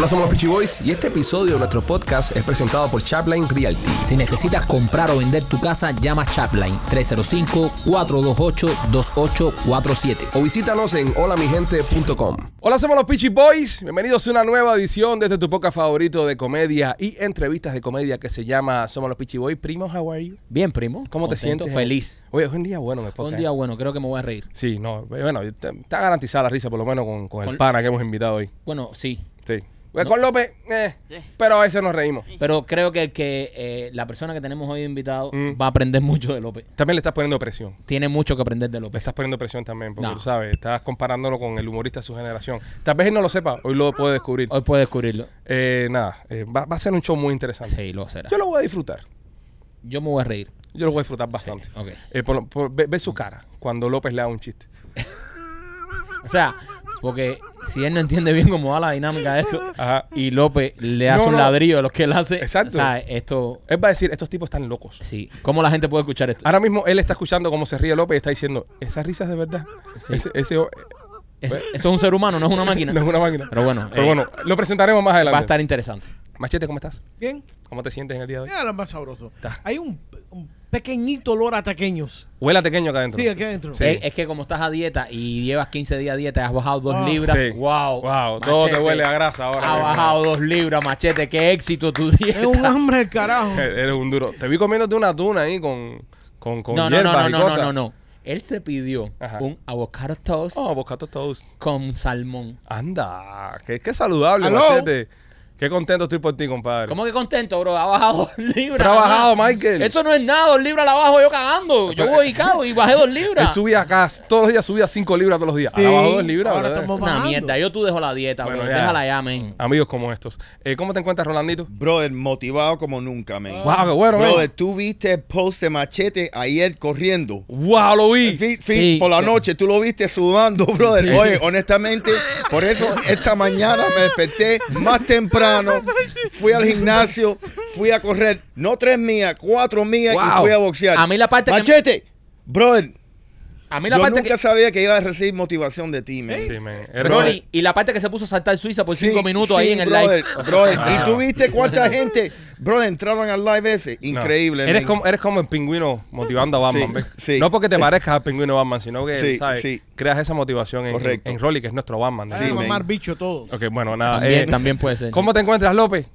Hola, somos los Peachy Boys y este episodio de nuestro podcast es presentado por Chapline Realty. Si necesitas comprar o vender tu casa, llama Chapline 305-428-2847. O visítanos en holamigente.com. Hola, somos los Peachy Boys. Bienvenidos a una nueva edición de este tu podcast favorito de comedia y entrevistas de comedia que se llama Somos los Peachy Boys. Primo, how are you? Bien, primo. ¿Cómo te Contento, sientes? Feliz. Oye, es un día bueno Fue un día bueno, creo que me voy a reír. Sí, no, bueno, te- está garantizada la risa por lo menos con, con el Con- pana que hemos invitado hoy. Bueno, sí. Sí. Pues con López, eh, pero a veces nos reímos. Pero creo que, el que eh, la persona que tenemos hoy invitado Mm. va a aprender mucho de López. También le estás poniendo presión. Tiene mucho que aprender de Le López. estás poniendo presión también, porque No. tú sabes, estás comparándolo con el humorista de su generación. Tal vez él no lo sepa, hoy lo puede descubrir. Hoy puede descubrirlo. Eh, nada, eh, va, va a ser un show muy interesante. Sí, lo será. Yo lo voy a disfrutar. Yo me voy a reír. Yo lo voy a disfrutar bastante. ok. Por- por- ve, ve su cara cuando López le da un chiste. O sea, porque si él no entiende bien cómo va la dinámica de esto Ajá. y López le hace No, un ladrillo de los que él hace. Exacto. O sea, esto. Él va a decir, estos tipos están locos. Sí. ¿Cómo la gente puede escuchar esto? Ahora mismo él está escuchando cómo se ríe López y está diciendo, esa risa es de verdad. Ese, ese- eh, Es- eso es un ser humano, no es una máquina. no es una máquina. Pero bueno, Pero eh, bueno, lo presentaremos más adelante. va a estar interesante. Machete, ¿cómo estás? Bien, ¿Cómo te sientes en el día de hoy? ya lo más sabroso. Hay un, un pequeñito olor a taqueños. Huele a pequeño acá adentro. Sí, aquí adentro. Sí. Es, es que como estás a dieta y llevas 15 días a dieta y has bajado dos Ah, libras, Sí. wow. Wow, todo te Machete, huele a grasa ahora. Ha bajado dos libras, machete. Qué éxito tu dieta. Es un hambre del carajo. Eres un duro. Te vi comiéndote una tuna ahí con, con, con No, no, no, hierbas no, y no, no, cosas. no, no. Él se pidió Ajá. un avocado toast Oh, avocado toast. con salmón. Anda, qué, qué saludable, Aló. machete. Qué contento estoy por ti, compadre. ¿Cómo que contento, bro? Ha bajado dos libras. Ha bajado. Michael. Esto no es nada, dos libras la bajo yo cagando. Yo voy y cago y bajé dos Él libras. subía acá, todos los días subía 5 libras todos los días. Sí, Ahora bajó 2 libras, ahora estamos- Una bajando. mierda. Yo tú dejo la dieta, Bueno, bro. ya. Déjala ya, men. Amigos como estos. Eh, ¿Cómo te encuentras, Rolandito? Brother, motivado como nunca, man. Wow, qué bueno, Brother, man. tú viste el post de Machete ayer corriendo. Wow, lo vi. Sí, sí, Sí. por la noche, tú lo viste sudando, brother. Oye, honestamente, por eso esta mañana me desperté más temprano, fui al gimnasio, fui a correr, no tres mías, cuatro mías y fui a boxear. A mí la parte que- Machete, brother, A mí la yo parte nunca que... sabía que iba a recibir motivación de ti, man. Sí, man. Eres y la parte que se puso a saltar Suiza por Sí, cinco minutos ahí en el brother, live. Brother. ah. Y tú viste cuánta gente, brother, entraron al live ese. No. Increíble. Eres man. como, eres como el pingüino motivando a Batman, Sí, ¿ves? sí. No porque te parezcas al pingüino Batman, sino que, Sí, ¿sabes? sí. Creas esa motivación en, en, en Rolly, que es nuestro Batman. ¿no? Sí, mamar bicho todo. Ok, bueno, nada. también, eh, también puede ser. ¿Cómo te encuentras, López?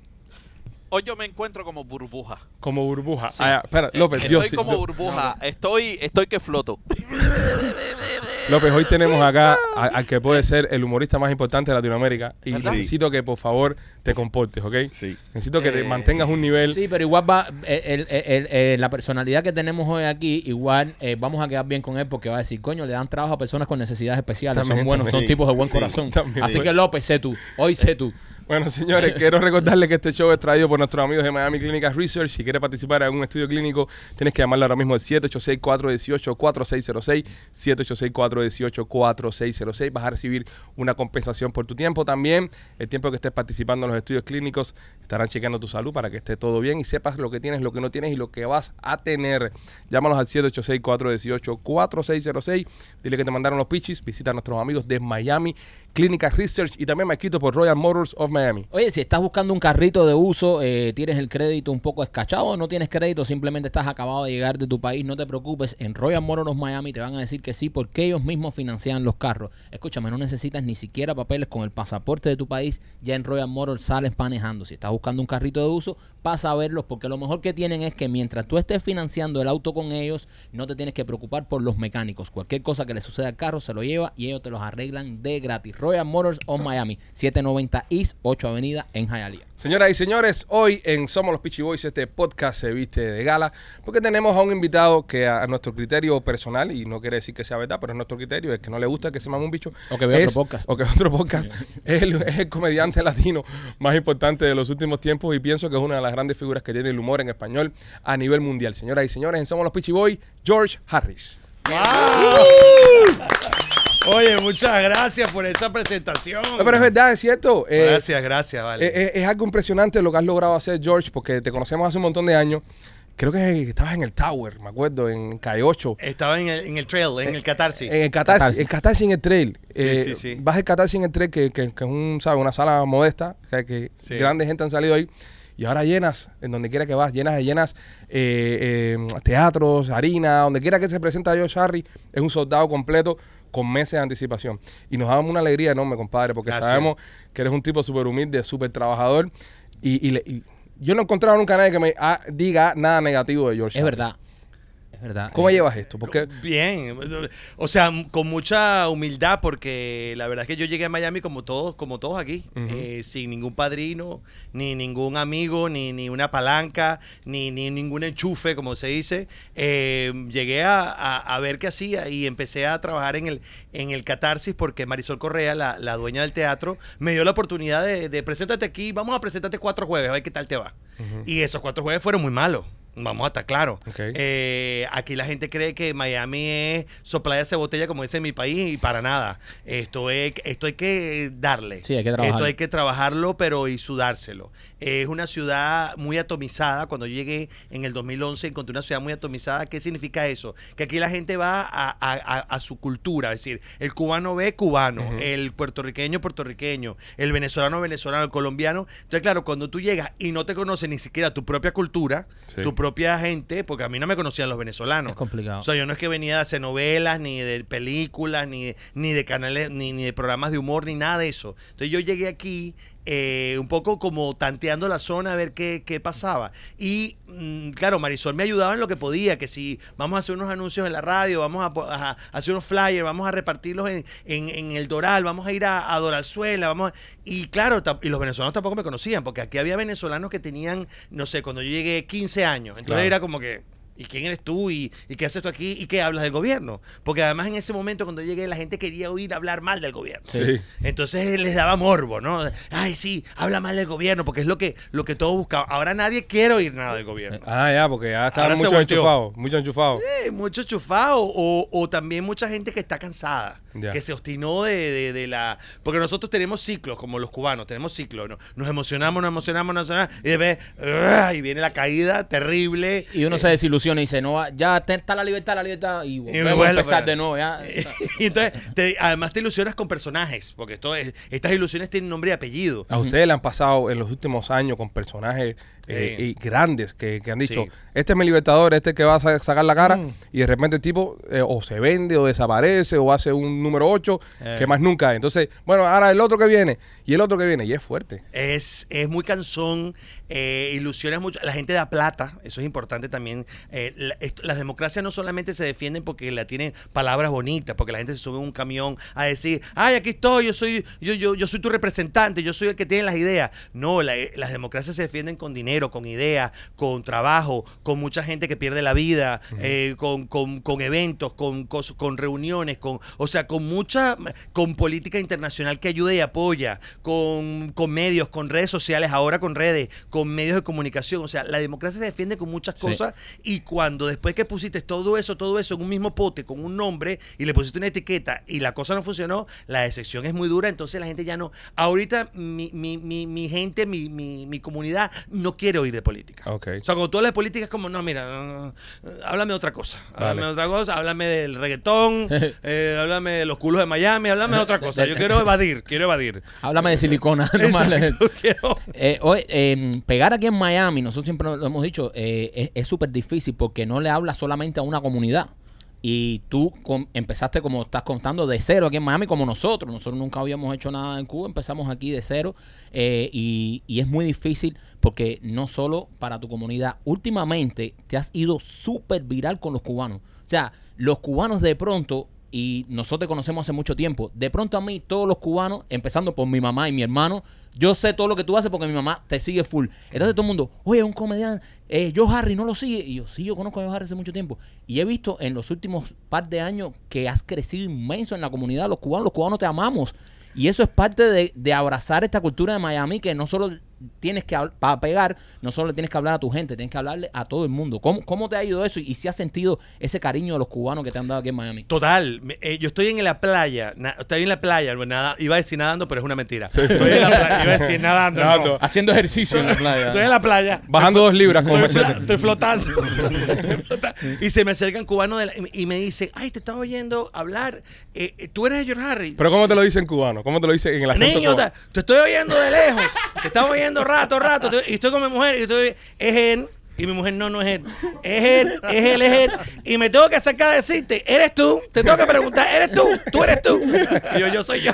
Hoy yo me encuentro como burbuja. Como burbuja. Ah, espera, López, estoy Dios. sí, como burbuja. Estoy, estoy que floto. López, hoy tenemos acá al que puede ser el humorista más importante de Latinoamérica. Y ¿Verdad? necesito que, por favor, te comportes, ¿ok? Sí. Necesito que te Eh, mantengas un nivel. Sí, pero igual va, eh, el- el- el- eh, la personalidad que tenemos hoy aquí, igual eh, vamos a quedar bien con él porque va a decir, coño, le dan trabajo a personas con necesidades especiales, También, son buenos, también. son tipos de buen Sí, corazón. también. Así Sí. que López, sé tú, hoy sé tú. Bueno, señores, quiero recordarles que este show es traído por nuestros amigos de Miami Clinical Research. Si quieres participar en algún estudio clínico, tienes que llamarle ahora mismo al 786-418-4606. 786-418-4606. Vas a recibir una compensación por tu tiempo también. El tiempo que estés participando en los estudios clínicos, estarán chequeando tu salud para que esté todo bien y sepas lo que tienes, lo que no tienes y lo que vas a tener. Llámalos al 786-418-4606. Dile que te mandaron los pitches. Visita a nuestros amigos de Miami Clinical Research y también me escrito por Royal Motors of Miami. Oye, si estás buscando un carrito de uso, eh, tienes el crédito un poco escachado, no tienes crédito, simplemente estás acabado de llegar de tu país, no te preocupes. En Royal Motors Miami te van a decir que sí, porque ellos mismos financian los carros. Escúchame, no necesitas ni siquiera papeles con el pasaporte de tu país. Ya en Royal Motors sales manejando. Si estás buscando un carrito de uso, pasa a verlos, porque lo mejor que tienen es que mientras tú estés financiando el auto con ellos, no te tienes que preocupar por los mecánicos. Cualquier cosa que le suceda al carro se lo lleva y ellos te los arreglan de gratis. Royal Motors of Miami, 790 East 8 Avenida en Hialeah. Señoras y señores, hoy en Somos los Peachy Boys este podcast se viste de gala porque tenemos a un invitado que a, a nuestro criterio personal, y no quiere decir que sea verdad, pero es nuestro criterio, es que no le gusta que se mame un bicho. O que vea es- otro podcast. O que vea otro podcast. es, el, es el comediante latino más importante de los últimos tiempos y pienso que es una de las grandes figuras que tiene el humor en español a nivel mundial. Señoras y señores, en Somos los Peachy Boys, George Harris. Oye, muchas gracias por esa presentación. No, pero es verdad, es cierto. Eh, Gracias, gracias, vale. Eh, eh, es algo impresionante lo que has logrado hacer, George, porque te conocemos hace un montón de años. creo que estabas en el Tower, me acuerdo, en Calle 8. Estaba en el, en el trail, en el catarsis. En el Catarsis, Catarsis. el Catarsis en el trail. Sí, Eh, sí, sí. Vas al Catarsis en el trail, que, que- que es un, ¿sabes? una sala modesta, o sea, que Sí. grande gente han salido ahí. Y ahora llenas, en donde quiera que vas, llenas, llenas eh, eh, teatros, harina, donde quiera que se presenta Josh Harry, es un soldado completo con meses de anticipación. Y nos damos una alegría enorme, compadre, porque Gracias. sabemos que eres un tipo súper humilde, súper trabajador. Y, y le- y yo no he encontrado nunca a nadie que me ah, diga nada negativo de George Es verdad. Es verdad. ¿Cómo Eh, llevas esto? Porque Bien, o sea, con mucha humildad porque la verdad es que yo llegué a Miami como todos, como todos aquí, eh, sin ningún padrino, ni ningún amigo, ni, ni una palanca, ni, ni ningún enchufe, como se dice. Eh, llegué a, a- a ver qué hacía y empecé a trabajar en el, en el catarsis porque Marisol Correa, la, la dueña del teatro, me dio la oportunidad de, de preséntate aquí, vamos a presentarte cuatro jueves, a ver qué tal te va. Y esos cuatro jueves fueron muy malos. Vamos a estar claros. Eh, aquí la gente cree que Miami es soplar esa botella como dice en mi país y para nada. Esto es, esto hay que darle. Sí, hay que. Esto hay que trabajarlo, pero y sudárselo. Es una ciudad muy atomizada. Cuando yo llegué en el 2011 encontré una ciudad muy atomizada. ¿Qué significa eso? Que aquí la gente va a, a- a- a su cultura. Es decir, el cubano ve cubano, el puertorriqueño puertorriqueño, el venezolano venezolano, el colombiano. Entonces, claro, cuando tú llegas y no te conoces ni siquiera tu propia cultura, Sí. tu propia gente, porque a mí no me conocían los venezolanos. Es complicado. O sea, yo no es que venía de hacer novelas, ni de películas, ni, ni de canales, ni, ni de programas de humor, ni nada de eso. Entonces yo llegué aquí eh, un poco como tanteando la zona a ver qué, qué pasaba. Y mm, claro, Marisol me ayudaba en lo que podía, que si vamos a hacer unos anuncios en la radio, vamos a, hacer unos flyers, vamos a repartirlos en, en- en el Doral, vamos a ir a, a Doralzuela, vamos a- y claro, y los venezolanos tampoco me conocían, porque aquí había venezolanos que tenían, no sé, cuando yo llegué 15 años. Entonces Claro. era como que... ¿Y quién eres tú? ¿Y, ¿Y qué haces tú aquí? ¿Y qué hablas del gobierno? Porque además en ese momento cuando llegué la gente quería oír hablar mal del gobierno. Sí. Entonces les daba morbo, ¿no? Ay, sí, habla mal del gobierno porque es lo que, lo que todos buscaban. Ahora nadie quiere oír nada del gobierno. Ah, ya, porque ya muchos volteó. enchufados, muchos enchufados. Eh, mucho chufado o, o también mucha gente que está cansada, Que se obstinó de, de- de la... Porque nosotros tenemos ciclos, como los cubanos, tenemos ciclos, ¿no? Nos emocionamos, nos emocionamos, nos emocionamos, y después, ¡ah! y viene la caída terrible. Y uno se desilusiona y dice, no, va- ya está la libertad, la libertad, y me volvemos a empezar para- de nuevo. Ya, y entonces, te- además te ilusionas con personajes, porque esto es- estas ilusiones tienen nombre y apellido. A ustedes le han pasado en los últimos años con personajes eh, y grandes que, que han dicho, Sí. Mm. este es mi libertador, este es el que va a sa- sacar la cara, y de repente el tipo eh, o se vende o desaparece o hace un número 8 Eh. que más nunca hay. Entonces, bueno, ahora el otro que viene y el otro que viene, y es fuerte. Es, es muy cansón, eh, ilusiones mucho. La gente da plata, eso es importante también. Eh, la- esto- las democracias no solamente se defienden porque la tienen palabras bonitas, porque la gente se sube a un camión a decir, ay, aquí estoy, yo soy, yo, yo, yo soy tu representante, yo soy el que tiene las ideas. No, la- las democracias se defienden con dinero, con ideas, con trabajo, con mucha gente que pierde la vida, eh, con, con- con eventos, con, con reuniones, con, o sea, con mucha, con política internacional que ayuda y apoya, con, con medios, con redes sociales, ahora con redes, con medios de comunicación. O sea, la democracia se defiende con muchas cosas y cuando después que pusiste todo eso, todo eso en un mismo pote, con un nombre y le pusiste una etiqueta y la cosa no funcionó, la decepción es muy dura, entonces la gente ya no... Ahorita mi, mi, mi, mi gente, mi, mi, mi comunidad no quiere oír de política. O sea, cuando tú hablas de política es como, no, mira, no, no, no, háblame de otra cosa. Háblame Vale. de otra cosa, háblame del reggaetón, eh, háblame de los culos de Miami, háblame de otra cosa. Yo quiero evadir, quiero evadir. Háblame de silicona. Exacto, quiero- Eh, oye, eh, pegar aquí en Miami, nosotros siempre lo hemos dicho, eh, es- es súper difícil porque no le hablas solamente a una comunidad. Y tú empezaste, como estás contando, de cero aquí en Miami, como nosotros. Nosotros nunca habíamos hecho nada en Cuba, empezamos aquí de cero. eh, y, y es muy difícil porque no solo para tu comunidad, últimamente te has ido súper viral con los cubanos. O sea, los cubanos de pronto y nosotros te conocemos hace mucho tiempo. De pronto a mí, todos los cubanos, empezando por mi mamá y mi hermano, yo sé todo lo que tú haces porque mi mamá te sigue full. Entonces todo el mundo, oye, un comediante, eh, Joe Harry no lo sigue. Y yo, sí, yo conozco a Joe Harry hace mucho tiempo. Y he visto en los últimos par de años que has crecido inmenso en la comunidad los cubanos. Los cubanos te amamos. Y eso es parte de, de abrazar esta cultura de Miami que no solo tienes que, para pegar, no solo le tienes que hablar a tu gente, tienes que hablarle a todo el mundo. ¿Cómo, cómo te ha ido eso? Y, si has sentido ese cariño de los cubanos que te han dado aquí en Miami. Total, me- eh, yo estoy en la playa, na- estoy en la playa, nada, iba a decir nadando, pero es una mentira. Estoy en la playa, iba a decir nadando. no. Haciendo ejercicio en la playa. Estoy en la playa. Bajando dos libras como Estoy, estoy flotando. Estoy flotando. y se me acercan cubanos de la- y me dicen, ay, te estaba oyendo hablar. eh, eh, Tú eres George Harry. Pero ¿cómo te lo dice en cubano? ¿Cómo te lo dice en el acento Niño, te, te estoy oyendo de lejos. Te estaba oyendo rato, rato. y estoy con mi mujer y estoy, es él. Y mi mujer, no, no es él. Es él, es él, es él. Y me tengo que acercar a decirte, ¿eres tú? Te tengo que preguntar, ¿eres tú? ¿Tú eres tú? Y yo, yo soy yo.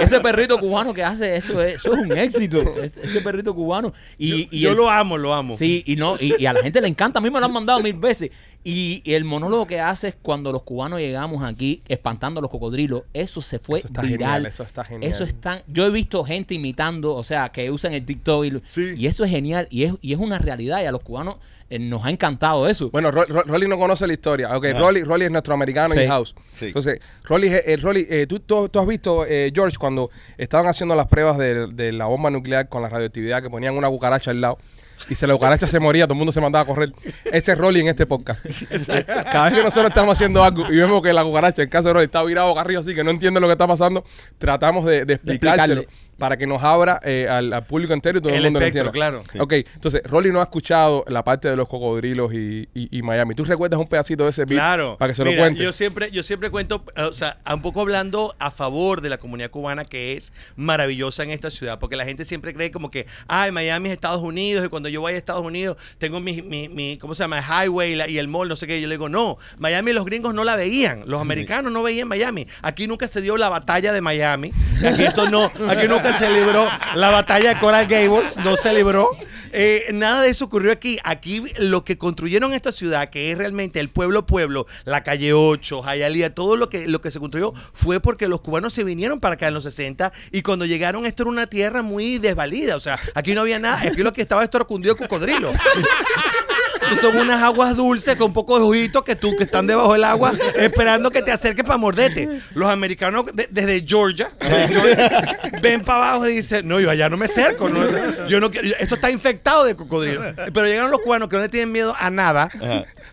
Ese perrito cubano que hace eso, es- eso es un éxito. Es- ese perrito cubano. Y, y yo el- lo amo, lo amo. Sí, y no, y, y a la gente le encanta, a mí me lo han mandado mil veces. Y, y el monólogo que hace es cuando los cubanos llegamos aquí espantando a los cocodrilos, eso se fue Eso está viral. genial, eso está genial. Eso es tan- yo he visto gente imitando, o sea, que usan el TikTok y, lo- Sí. y eso es genial y es, y es una realidad y a los cubanos eh, nos ha encantado eso. Bueno, Ro- Ro- Rolly no conoce la historia. Ok, Rolly, Rolly es nuestro americano Sí. in-house. Sí. Entonces, Rolly, eh, Rolly eh, ¿tú, tú, tú has visto, eh, George, cuando estaban haciendo las pruebas de, de la bomba nuclear con la radioactividad, que ponían una cucaracha al lado y si la cucaracha se moría, todo el mundo se mandaba a correr. Ese es Rolly en este podcast. Cada vez que nosotros estamos haciendo algo y vemos que la cucaracha, en caso de Rolly, está virado boca arriba así, que no entiende lo que está pasando, tratamos de, de explicárselo para que nos abra eh, al, al público entero y todo el, El mundo lo espectro, entienda. claro. Ok, entonces, Rolly no ha escuchado la parte de los cocodrilos y, y- y Miami. ¿Tú recuerdas un pedacito de ese beat Claro. para que se lo cuente? Yo siempre, yo siempre cuento, o sea, un poco hablando a favor de la comunidad cubana que es maravillosa en esta ciudad, porque la gente siempre cree como que, ay, Miami es Estados Unidos y cuando yo voy a Estados Unidos tengo mi, mi, mi- ¿cómo se llama? El highway y, la- y el mall, no sé qué. Yo le digo, no, Miami los gringos no la veían, los americanos no veían Miami. Aquí nunca se dio la batalla de Miami. Aquí esto no, aquí nunca se libró la batalla de Coral Gables, no se libró. Eh, nada de eso ocurrió aquí. Aquí lo que construyeron esta ciudad, que es realmente el pueblo pueblo, la calle 8, Hialeah, todo lo que, lo que se construyó fue porque los cubanos se vinieron para acá en los 60 y cuando llegaron esto era una tierra muy desvalida. O sea, aquí no había nada, aquí lo que estaba esto era cundido de cocodrilo. Son unas aguas dulces con un poco de ojitos que tú que están debajo del agua esperando que te acerques para morderte. Los americanos de- desde Georgia, desde Georgia, ven para abajo y dicen, no, yo allá no me acerco. no, yo no quiero- esto está infectado de cocodrilo. Pero llegaron los cubanos que no le tienen miedo a nada.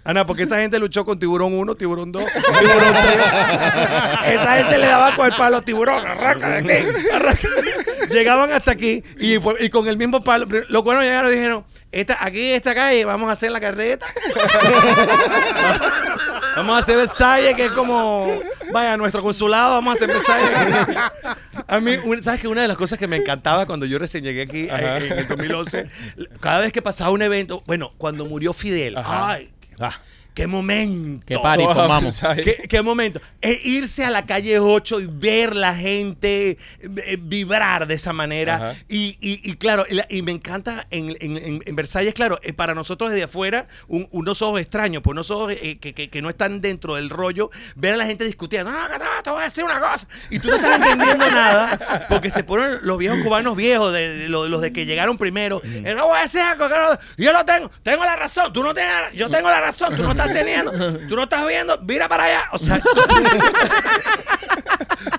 A nada, porque esa gente luchó con tiburón 1, tiburón 2, tiburón 3. Esa gente le daba con el palo tiburón, arranca de aquí, arranca. Llegaban hasta aquí y, con el mismo palo. Los cubanos llegaron y dijeron, esta, aquí, esta calle, vamos a hacer la carreta. Vamos a hacer Versalles, que es como, vaya, nuestro consulado, vamos a hacer Versalles. A mí, ¿sabes que Una de las cosas que me encantaba cuando yo recién llegué aquí eh, Ajá. en, el 2011, cada vez que pasaba un evento, bueno, cuando murió Fidel, Ajá. ay, qué momento. Qué party formamos. ¿Qué, qué momento? Es irse a la calle 8 y ver la gente eh, vibrar de esa manera. Y, y- y claro, y, la- y me encanta en, en- en- en Versalles, claro, eh, para nosotros desde afuera, un- unos ojos extraños, pues unos ojos eh, que, que- que no están dentro del rollo, ver a la gente discutiendo, no, no, no, te voy a decir una cosa. Y tú no estás entendiendo nada, porque se ponen los viejos cubanos viejos, de, de los, los de que llegaron primero. Eh, No voy a decir algo, yo lo tengo, tengo la razón, tú no tienes, la- yo tengo la razón, tú no estás teniendo, tú no estás viendo, mira para allá. O sea,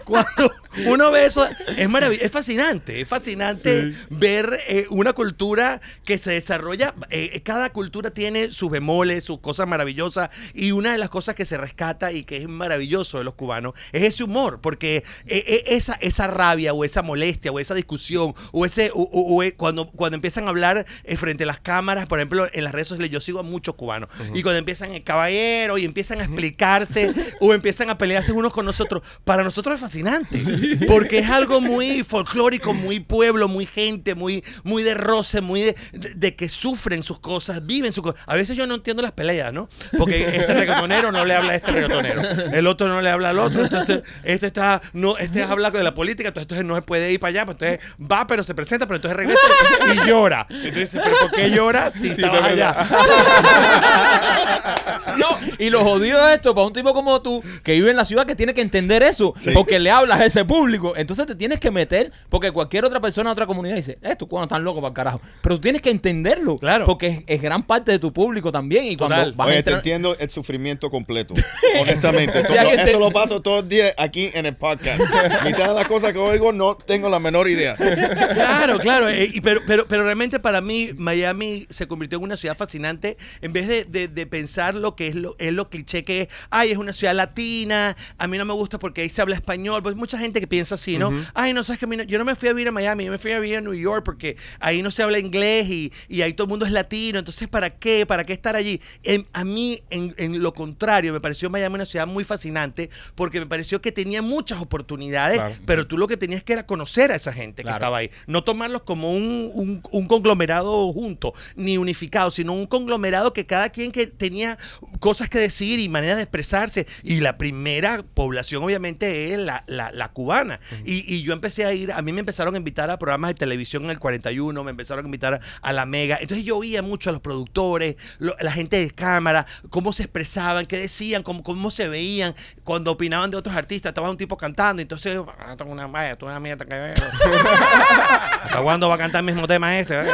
cuando uno ve eso, es maravilloso, es fascinante, es fascinante ver eh, una cultura que se desarrolla, eh, cada cultura tiene sus bemoles, sus cosas maravillosas, y una de las cosas que se rescata y que es maravilloso de los cubanos es ese humor, porque eh, eh, esa, esa rabia o esa molestia o esa discusión o ese o- o- o, eh, cuando, cuando empiezan a hablar eh, frente a las cámaras, por ejemplo, en las redes sociales, yo sigo a muchos cubanos, y cuando empiezan el caballero y empiezan a explicarse o empiezan a pelearse unos con nosotros, para nosotros es fascinante, porque es algo muy folclórico, muy pueblo, muy gente, muy, muy de roce, muy de, de- de que sufren sus cosas, viven sus cosas. A veces yo no entiendo las peleas, ¿no? Porque este reggaetonero no le habla a este reggaetonero, el otro no le habla al otro, entonces este está, no, este habla de la política, entonces, entonces no se puede ir para allá, pues entonces va, pero se presenta, pero entonces regresa y llora. Entonces, ¿pero por qué llora si Sí, estabas allá? No, y lo jodido de esto, para un tipo como tú, que vive en la ciudad, que tiene que entender eso. Porque porque le hablas a ese público. Entonces te tienes que meter, porque cualquier otra persona de otra comunidad dice, estos cuando están locos para el carajo. Pero tú tienes que entenderlo. Claro. Porque es, es gran parte de tu público también. Y cuando vas a Oye, te entrar- entiendo el sufrimiento completo. Honestamente. Eso, O sea, que eso te- lo paso todos los días aquí en el podcast. Mitad de las cosas que oigo no tengo la menor idea. Claro, claro. eh, y pero, pero, pero realmente para mí Miami se convirtió en una ciudad fascinante en vez de, de- de pensar lo que es lo, es lo cliché que es, ay, es una ciudad latina, a mí no me gusta porque ahí se habla español. Pues mucha gente que piensa así, ¿no? Ay, no sabes que no- yo no me fui a vivir a Miami, yo me fui a vivir a New York porque ahí no se habla inglés y, y ahí todo el mundo es latino. Entonces, ¿para qué? ¿Para qué estar allí? En- a mí, en, en lo contrario, me pareció Miami una ciudad muy fascinante porque me pareció que tenía muchas oportunidades, Claro. pero tú lo que tenías que era conocer a esa gente que estaba ahí. No tomarlos como un, un- un conglomerado junto, ni unificado, sino un conglomerado que cada quien que tenía cosas que decir y maneras de expresarse. Y la primera población, obviamente, es la, la- la cubana. y, y yo empecé a ir, a mí me empezaron a invitar a programas de televisión en el 41, me empezaron a invitar a, a la Mega. Entonces yo oía mucho a los productores, lo- la gente de cámara, cómo se expresaban, qué decían, cómo, cómo se veían, cuando opinaban de otros artistas. Estaba un tipo cantando, entonces, ah, tengo una vaya, una mierda que veo. ¿Hasta cuándo va a cantar el mismo tema este? eh?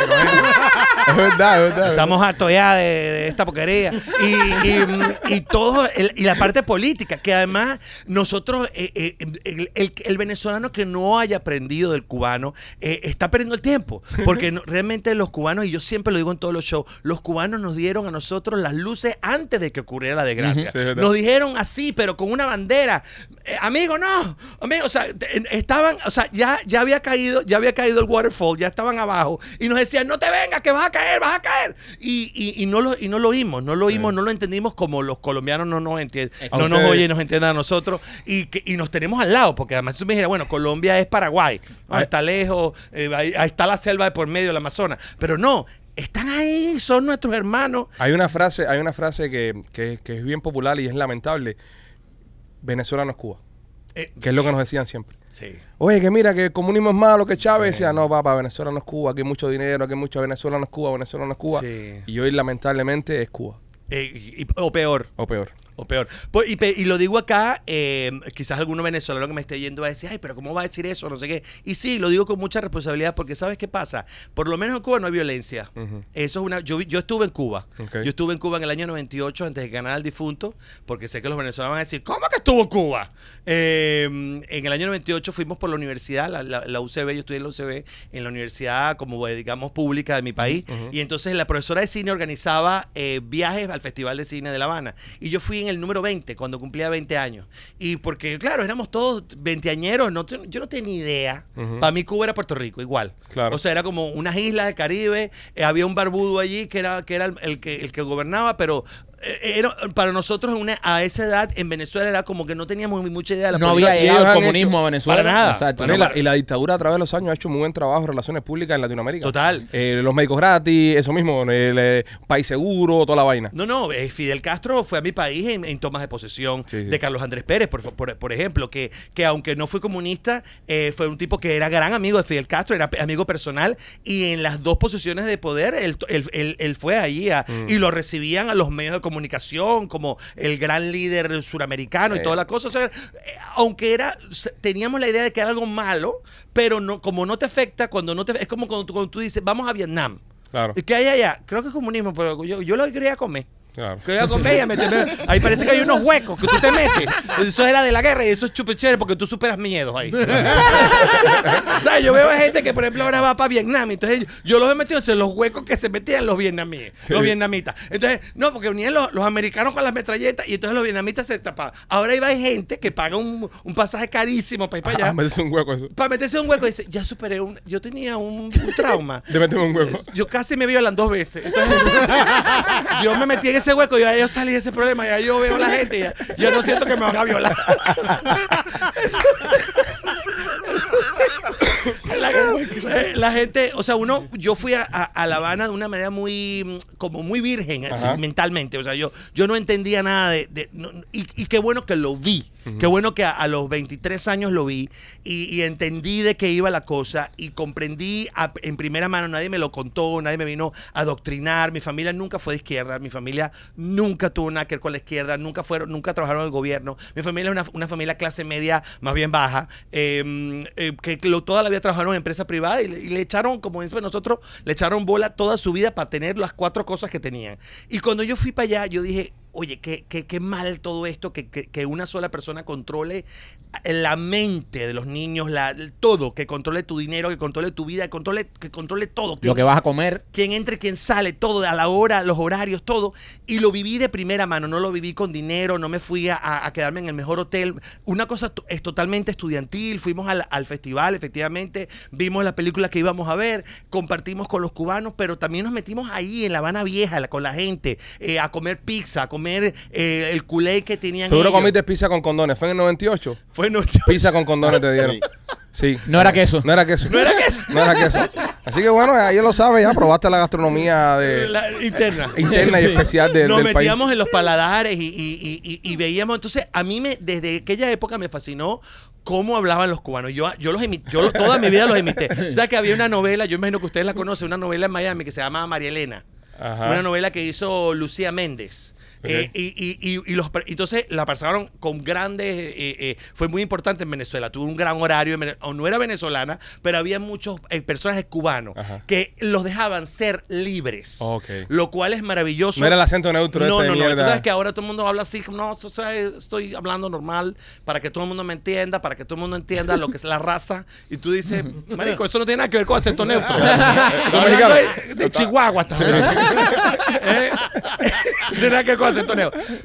Es verdad, es verdad. Estamos hartos ya de, de esta porquería. Y, y, y todo, el- y la parte política, que además nosotros, eh, eh, el, el- el venezolano que no haya aprendido del cubano, eh, está perdiendo el tiempo. Porque no- realmente los cubanos, y yo siempre lo digo en todos los shows, los cubanos nos dieron a nosotros las luces antes de que ocurriera la desgracia. Sí, nos dijeron así, pero con una bandera. Eh, amigo, no. Amigo, o sea, estaban, o sea, ya, ya había caído, ya había caído el waterfall, ya estaban abajo. Y nos decían, no te vengas, que vas a caer, vas a caer. Y, y, y no lo, y no lo oímos, no lo oímos, no lo entendimos como los colombianos no nos entienden, no nos oyen y nos entienden a nosotros. Y, que, y nos tenemos al lado, porque además tú me dijeras, bueno, Colombia es Paraguay, ah, Ay. está lejos, eh, ahí, ahí está la selva de por medio del Amazonas. Pero no, están ahí, son nuestros hermanos. Hay una frase, hay una frase que, que- que es bien popular y es lamentable. Venezuela no es Cuba. Eh, Que es lo que nos decían siempre. sí. Oye, que mira, que el comunismo es malo, que Chávez decía, no, papá, Venezuela no es Cuba, aquí hay mucho dinero, aquí hay mucho Venezuela no es Cuba, Venezuela no es Cuba. Sí. Y hoy lamentablemente es Cuba, Eh, y- o peor. o peor. O peor. Pues, y, lo digo acá, eh, quizás alguno venezolano que me esté yendo va a decir, ay, pero ¿cómo va a decir eso? No sé qué. Y sí, lo digo con mucha responsabilidad porque ¿sabes qué pasa? Por lo menos en Cuba no hay violencia. Eso es una... Yo, yo estuve en Cuba. Yo estuve en Cuba en el año 98 antes de ganar al difunto porque sé que los venezolanos van a decir, ¿cómo que estuvo Cuba? Eh, en el año 98 fuimos por la universidad, la, la- la UCB, yo estudié en la UCB, en la universidad como eh, digamos pública de mi país. Y entonces la profesora de cine organizaba eh, viajes al Festival de Cine de La Habana. Y yo fui en el número 20, cuando cumplía 20 años. Y porque, claro, éramos todos veinteañeros, no, yo no tenía ni idea. Para mí Cuba era Puerto Rico, igual. Claro. O sea, era como unas islas del Caribe, eh, había un barbudo allí que era, que era el, el que, el que gobernaba, pero era, para nosotros una- a esa edad en Venezuela era como que no teníamos ni mucha idea de la No política. había llegado el comunismo hecho- a Venezuela. para nada. Exacto. Y, no, la, para- y la dictadura a través de los años ha hecho muy buen trabajo en relaciones públicas en Latinoamérica. Total. Eh, los médicos gratis, eso mismo, el eh, país seguro, toda la vaina. No, no, eh, Fidel Castro fue a mi país en, en tomas de posesión Sí, sí. de Carlos Andrés Pérez, por, por, por ejemplo, que, que aunque no fue comunista, eh, fue un tipo que era gran amigo de Fidel Castro, era amigo personal, y en las dos posiciones de poder, él, él- él- él fue allí a- Mm. y lo recibían a los medios de comunicación como el gran líder suramericano y Eh. toda la cosa. O sea, aunque era, teníamos la idea de que era algo malo, pero no, como no te afecta, cuando no te, es como cuando tú, cuando tú dices, vamos a Vietnam. Claro, ¿Y ¿Qué hay allá? Creo que es comunismo, pero yo, yo lo quería comer. Claro. Que voy a comer meterme- Ahí parece que hay unos huecos que tú te metes. Eso era de la guerra y eso es chupe chévere porque tú superas miedos ahí. o sea, yo veo a gente que, por ejemplo, ahora va para Vietnam. Entonces, yo los he metido en los huecos que se metían los vietnamíes, los vietnamitas. Entonces, no, porque unían los, los americanos con las metralletas y entonces los vietnamitas se tapaban. Ahora iba hay gente que paga un, un pasaje carísimo para ir para Ah, allá. meterse un hueco eso. para meterse un hueco y dice, ya superé un. Yo tenía un, un trauma. De meterme un hueco. Yo casi me violan dos veces. Entonces, yo me metí en ese hueco y ya yo salí de ese problema. Ya yo veo a la gente ya, yo no siento que me van a violar. la, eh, la gente, o sea, uno, yo fui a, a- La Habana de una manera muy, como muy virgen, así, mentalmente. O sea, yo, yo no entendía nada de, de- no- y, y qué bueno que lo vi. Qué bueno que a, los 23 años lo vi y, entendí de qué iba la cosa y comprendí en primera mano, nadie me lo contó, nadie me vino a adoctrinar, mi familia nunca fue de izquierda, mi familia nunca tuvo nada que ver con la izquierda, nunca fueron, nunca trabajaron en el gobierno, mi familia es una, una familia clase media más bien baja, eh, eh, que lo- toda la vida trabajaron en empresa privada y le, echaron, como decimos nosotros, le echaron bola toda su vida para tener las cuatro cosas que tenían. Y cuando yo fui para allá, yo dije, oye, qué, qué, qué mal todo esto, que, que- que una sola persona controle la mente de los niños, la, todo, que controle tu dinero, que controle tu vida, que controle, que controle todo. Lo que vas a comer. Quién entre, quién sale, todo, a la hora, los horarios, todo. Y lo viví de primera mano, no lo viví con dinero, no me fui a, a quedarme en el mejor hotel. Una cosa es totalmente estudiantil, fuimos al, al festival, efectivamente, vimos la película que íbamos a ver, compartimos con los cubanos, pero también nos metimos ahí en La Habana Vieja, la- con la gente, eh, a comer pizza, a comer eh, el culé que tenían Seguro ellos. comiste pizza con condones. ¿Fue en el 98? Fue. Pizza con condones te dieron. Sí. No era queso. No era queso. No era queso. No era queso. Así que bueno, ya lo sabes, ya probaste la gastronomía de, La interna. interna y especial de- Nos del país. metíamos en los paladares y, y- y- y- y veíamos. Entonces, a mí me, desde aquella época me fascinó cómo hablaban los cubanos. Yo, yo los imité, yo los- toda mi vida los imité. O sea que había una novela, yo imagino que ustedes la conocen, una novela en Miami que se llama María Elena. Ajá. Una novela que hizo Lucía Méndez. Eh, y, y- y- y los, entonces la pasaron con grandes, eh, eh, fue muy importante en Venezuela, tuvo un gran horario, no era venezolana, pero había muchos personajes cubanos Ajá. que los dejaban ser libres, lo cual es maravilloso. No era el acento neutro No, ese de no, no. mierda. Tú sabes que ahora todo el mundo habla así, no, esto estoy, estoy hablando normal para que todo el mundo me entienda, para que todo el mundo entienda lo que es la raza. Y tú dices, marico, eso no tiene nada que ver con acento neutro. De, Chihuahua hablando. ¿Eh? Tiene nada que ver con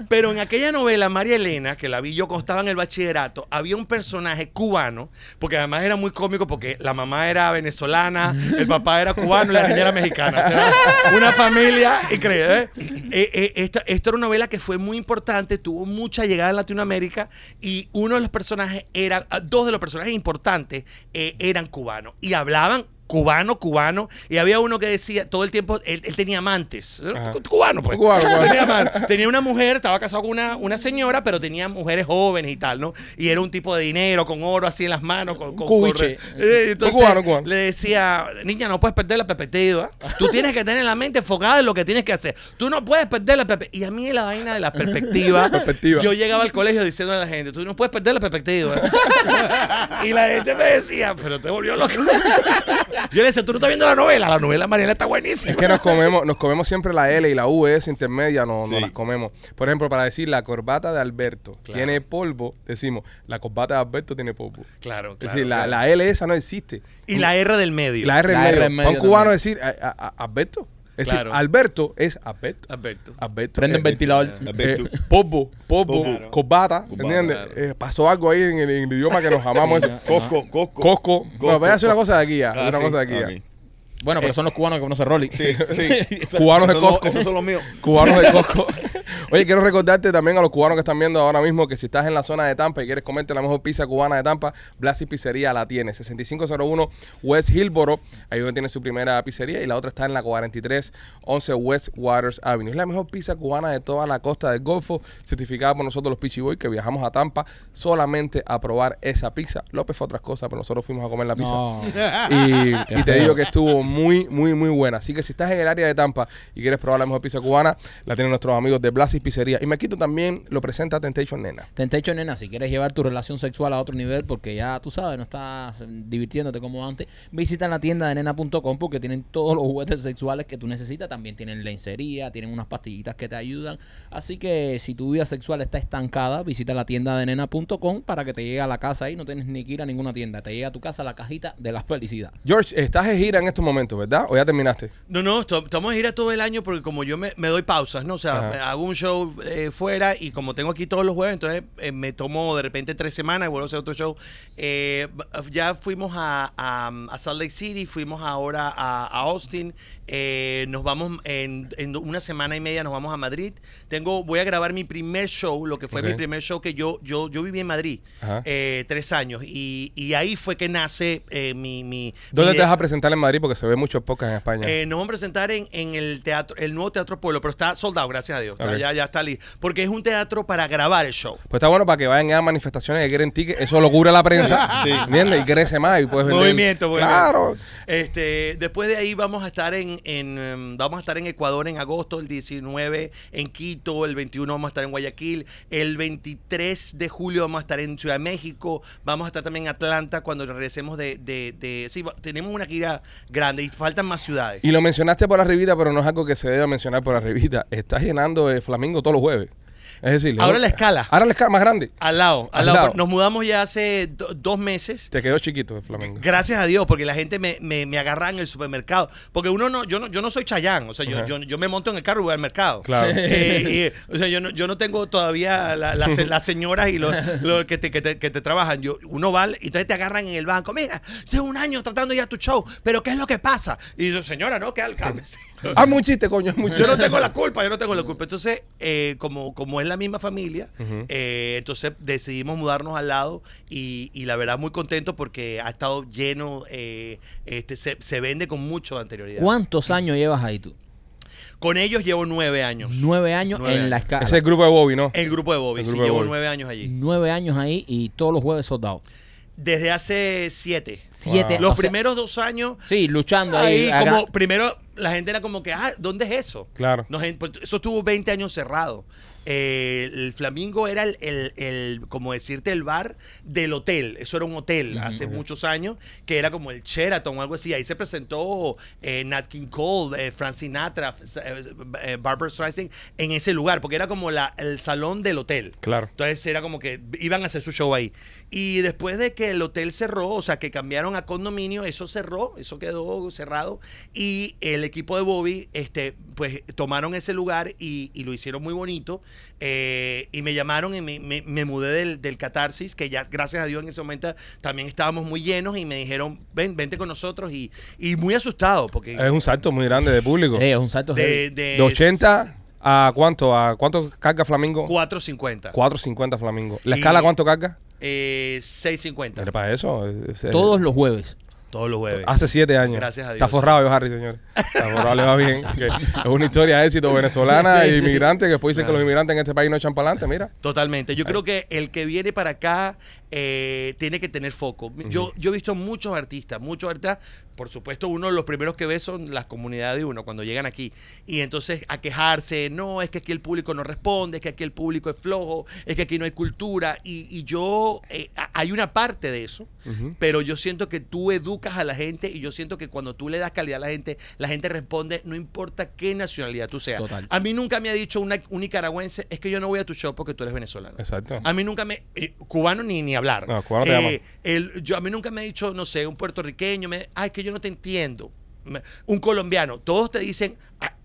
Pero en aquella novela, María Elena, que la vi yo cuando estaba en el bachillerato, había un personaje cubano, porque además era muy cómico porque la mamá era venezolana, el papá era cubano y la niña era mexicana. Una familia increíble. ¿eh? Eh, eh, esta, esta era una novela que fue muy importante, tuvo mucha llegada en Latinoamérica y uno de los personajes era, dos de los personajes importantes eh, eran cubanos y hablaban cubano, cubano, y había uno que decía todo el tiempo, él, él tenía amantes, Ajá. cubano pues, Cubano, cubano. Tenía, amantes. Tenía una mujer, estaba casado con una, una señora, pero tenía mujeres jóvenes y tal, ¿no? Y era un tipo de dinero, con oro así en las manos, con, con- Cubiche. con- eh, entonces, Cubano, cubano. le decía, niña, no puedes perder la perspectiva. Tú tienes que tener la mente enfocada en lo que tienes que hacer. Tú no puedes perder la perspectiva. Y a mí la vaina de la perspectiva, Perspectiva. yo llegaba al colegio diciendo a la gente, tú no puedes perder la perspectiva. y la gente me decía, pero te volvió loco. yo le decía, tú no estás viendo la novela. La novela Mariana está buenísima. Es que nos comemos, nos comemos siempre la L y la U, esa intermedia, no, las comemos. Por ejemplo, para decir la corbata de Alberto tiene polvo, decimos, la corbata de Alberto tiene polvo. Claro, es claro. decir, la, claro. la L esa no existe. y la R del medio. La R La medio. R Para un cubano también. decir a- a- a- Alberto. Es Claro. decir, Alberto es Alberto. Alberto. Alberto. Prende el Eh, ventilador. Alberto. eh, polvo, Polvo. corbata, Corbata, ¿entiendes? claro. Eh, pasó algo ahí en el, en el idioma que nos amamos. eso. Cosco, Cosco. Cosco. No, voy a hacer una cosa de aquí ya. Ah, una sí, cosa de aquí ya. Bueno, pero son los cubanos que conocen Rolly. Sí, sí. Cubanos de Costco. Esos son los míos. Cubanos de Costco. Oye, quiero recordarte también a los cubanos que están viendo ahora mismo que si estás en la zona de Tampa y quieres comerte la mejor pizza cubana de Tampa, Blasi Pizzería la tiene. 6501 West Hillboro, ahí donde tiene su primera pizzería y la otra está en la 4311 West Waters Avenue. Es la mejor pizza cubana de toda la costa del Golfo, certificada por nosotros los Pichi Boys que viajamos a Tampa solamente a probar esa pizza. López fue otras cosas, pero nosotros fuimos a comer la pizza. No. Y, y te digo que estuvo muy, muy, muy buena. Así que si estás en el área de Tampa y quieres probar la mejor pizza cubana, la tienen nuestros amigos de Blasis Pizzería. Y Maquito también lo presenta Temptation Nena. Temptation, nena, si quieres llevar tu relación sexual a otro nivel porque ya tú sabes, no estás divirtiéndote como antes, visita la tienda de nena.com porque tienen todos los juguetes sexuales que tú necesitas. También tienen lencería, tienen unas pastillitas que te ayudan. Así que si tu vida sexual está estancada, visita la tienda de nena.com para que te llegue a la casa ahí. No tienes ni que ir a ninguna tienda. Te llega a tu casa la cajita de la felicidad. George, estás de gira en estos momentos, ¿verdad? ¿O ya terminaste? No, no, estamos a gira todo el año porque como yo me, me doy pausas, ¿no? O sea, Ajá. hago un show eh, fuera y como tengo aquí todos los jueves, entonces eh, me tomo de repente tres semanas y vuelvo a hacer otro show. Eh, ya fuimos a, a- a Salt Lake City, fuimos ahora a, a Austin, nos vamos en, en una semana y media nos vamos a Madrid. Tengo, voy a grabar mi primer show, lo que fue mi primer show que yo, yo, yo viví en Madrid tres años y, y ahí fue que nace mi, mi... ¿Dónde mi te vas a presentar en Madrid? Porque se ve muchos podcasts en España. Eh, nos vamos a presentar en, en el teatro, el nuevo Teatro Pueblo, pero está soldado, gracias a Dios. Ya, ya está listo. Porque es un teatro para grabar el show. Pues está bueno para que vayan a manifestaciones que quieren tickets. Eso lo cubre la prensa. ¿Entiendes? Y crece más y puedes vender. Movimiento, movimiento. Claro. Este, después de ahí vamos a estar en, en, em, vamos a estar en Ecuador en agosto, el 19 en Quito, el 21 vamos a estar en Guayaquil, el 23 de julio vamos a estar en Ciudad de México, vamos a estar también en Atlanta cuando regresemos de, de, de- sí, tenemos una gira grande y faltan más ciudades. Y lo mencionaste por arribita, pero no es algo que se debe mencionar por arribita. Estás llenando el Flamingo todos los jueves. Es decir, Ahora la escala. Ahora la escala más grande. Al lado, al Al lado. lado. Nos mudamos ya hace do- dos meses. Te quedó chiquito el Flamingo. Gracias a Dios, porque la gente me, me, me agarra en el supermercado. Porque uno no, yo no, yo no soy chayán. O sea, yo, yo, yo me monto en el carro y voy al mercado. Claro. Eh, y, o sea, yo no, yo no tengo todavía la- la- las señoras y los, los que, te, que, te, que te trabajan. Yo, uno va y entonces te agarran en el banco. Mira, llevo un año tratando ya tu show, pero ¿qué es lo que pasa? Y yo, señora, no, que cálmese. Hazme un chiste, coño. hazme un Yo no tengo la culpa, yo no tengo la culpa. Entonces, eh, como, como es la misma familia, eh, entonces decidimos mudarnos al lado y, y la verdad muy contento porque ha estado lleno, eh, este, se, se vende con mucho de anterioridad. ¿Cuántos años llevas ahí tú? Con ellos llevo nueve años. Nueve años Nueve en la escala. Ese es el grupo de Bobby, ¿no? El grupo de Bobby, El sí, llevo Bobby. nueve años allí. Nueve años ahí y todos los jueves soldados. Desde hace siete. Siete. Los o sea, primeros dos años, Sí, luchando ahí. ahí acá. como primero la gente era como que, ah, ¿dónde es eso? Claro. No, gente, pues, eso estuvo 20 años cerrado. Eh, el Flamingo era el, el- el, como decirte, el bar del hotel. Eso era un hotel hace muchos años, que era como el Sheraton o algo así. Ahí se presentó eh, Nat King Cole, eh, Frank Sinatra, eh, eh, Barbara Streisand en ese lugar, porque era como la, el salón del hotel. Claro. Entonces era como que iban a hacer su show ahí. Y después de que el hotel cerró, o sea, que cambiaron a condominio, eso cerró, eso quedó cerrado. Y el equipo de Bobby, este, pues tomaron ese lugar y, y lo hicieron muy bonito. Eh, y me llamaron y me, me- me mudé del, del Catarsis, que ya, gracias a Dios, en ese momento también estábamos muy llenos y me dijeron, ven, vente con nosotros. Y, y muy asustado, porque Es un salto muy grande de público. Es un salto de, de, De 80 a cuánto? ¿A cuánto carga Flamingo? 450. 450 Flamingo. ¿La Y- escala cuánto carga? Eh, 650. Mira para eso. es- es- Todos los jueves. Todos los jueves. Hace siete años. Gracias a Está Dios. forrado yo, Harry, señor. Está forrado, le va bien. Es una historia de éxito venezolana e inmigrante que después dicen que los inmigrantes en este país no echan para adelante. Mira. Totalmente. Yo creo que el que viene para acá eh, tiene que tener foco. Yo, yo he visto muchos artistas, muchos artistas. Por supuesto, uno de los primeros que ve son las comunidades de uno cuando llegan aquí. Y entonces a quejarse, no, es que aquí el público no responde, es que aquí el público es flojo, es que aquí no hay cultura. Y, y yo, eh, hay una parte de eso, pero yo siento que tú educas a la gente y yo siento que cuando tú le das calidad a la gente, la gente responde, no importa qué nacionalidad tú seas. Total. A mí nunca me ha dicho una, un nicaragüense, es que yo no voy a tu show porque tú eres venezolano. Exacto. A mí nunca me. eh, cubano ni, ni hablar. No, cubano te llama. el- yo, a mí nunca me ha dicho, no sé, un puertorriqueño, me, ay, que yo no te entiendo. Me- Un colombiano, todos te dicen,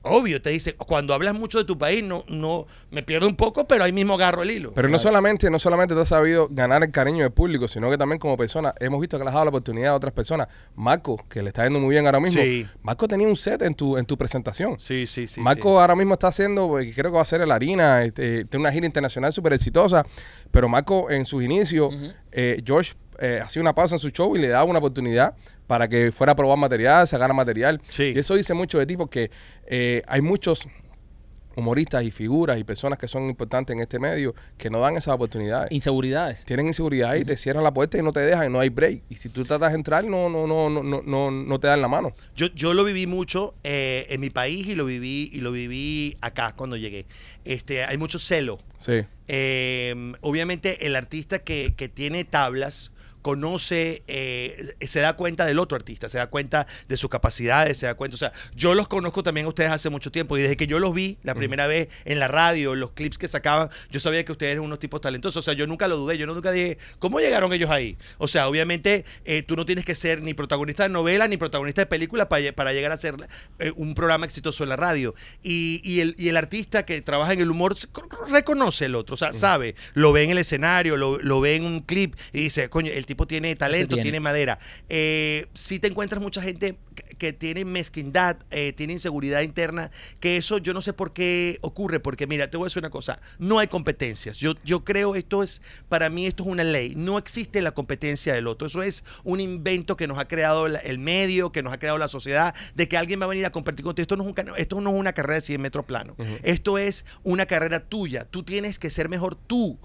obvio, te dicen, cuando hablas mucho de tu país, no, no, me pierdo un poco, pero ahí mismo agarro el hilo. Pero no solamente, no solamente te has sabido ganar el cariño del público, sino que también como persona hemos visto que le has dado la oportunidad a otras personas. Marco, que le está yendo muy bien ahora mismo. Sí. Marco tenía un set en tu, en tu presentación. Sí, sí, sí. Marco ahora mismo está haciendo, eh, creo que va a ser el Harina, este, tiene una gira internacional súper exitosa, pero Marco en sus inicios, eh, George eh, hacía una pausa en su show y le daba una oportunidad para que fuera a probar material, sacara material. Sí. Y eso dice mucho de ti porque eh, hay muchos humoristas y figuras y personas que son importantes en este medio que no dan esas oportunidades. Inseguridades. tienen inseguridad y te cierran la puerta y no te dejan y no hay break. Y si tú tratas de entrar, no, no, no, no, no, no, no te dan la mano. Yo, yo lo viví mucho eh, en mi país y lo viví y lo viví acá cuando llegué. Este, hay mucho celo. Sí. Eh, obviamente el artista que, que tiene tablas conoce, eh, se da cuenta del otro artista, se da cuenta de sus capacidades, se da cuenta, o sea, yo los conozco también a ustedes hace mucho tiempo y desde que yo los vi la primera vez en la radio, los clips que sacaban, yo sabía que ustedes eran unos tipos talentosos, o sea, yo nunca lo dudé, yo nunca dije, ¿cómo llegaron ellos ahí? O sea, obviamente eh, tú no tienes que ser ni protagonista de novela ni protagonista de película para, para llegar a ser eh, un programa exitoso en la radio. Y, y el, y el artista que trabaja en el humor reconoce el otro, o sea, sabe, lo ve en el escenario, lo, lo ve en un clip y dice, coño, el tipo tipo tiene talento, tiene. tiene. madera. Eh, si te encuentras mucha gente que- tiene mezquindad, eh, tiene inseguridad interna, que eso yo no sé por qué ocurre, porque mira, te voy a decir una cosa, no hay competencias. Yo, yo creo esto es, para mí esto es una ley, no existe la competencia del otro, eso es un invento que nos ha creado la- el medio, que nos ha creado la sociedad, de que alguien va a venir a competir contigo. Esto no es, un, esto no es una carrera de 100 metros plano, esto es una carrera tuya, tú tienes que ser mejor tú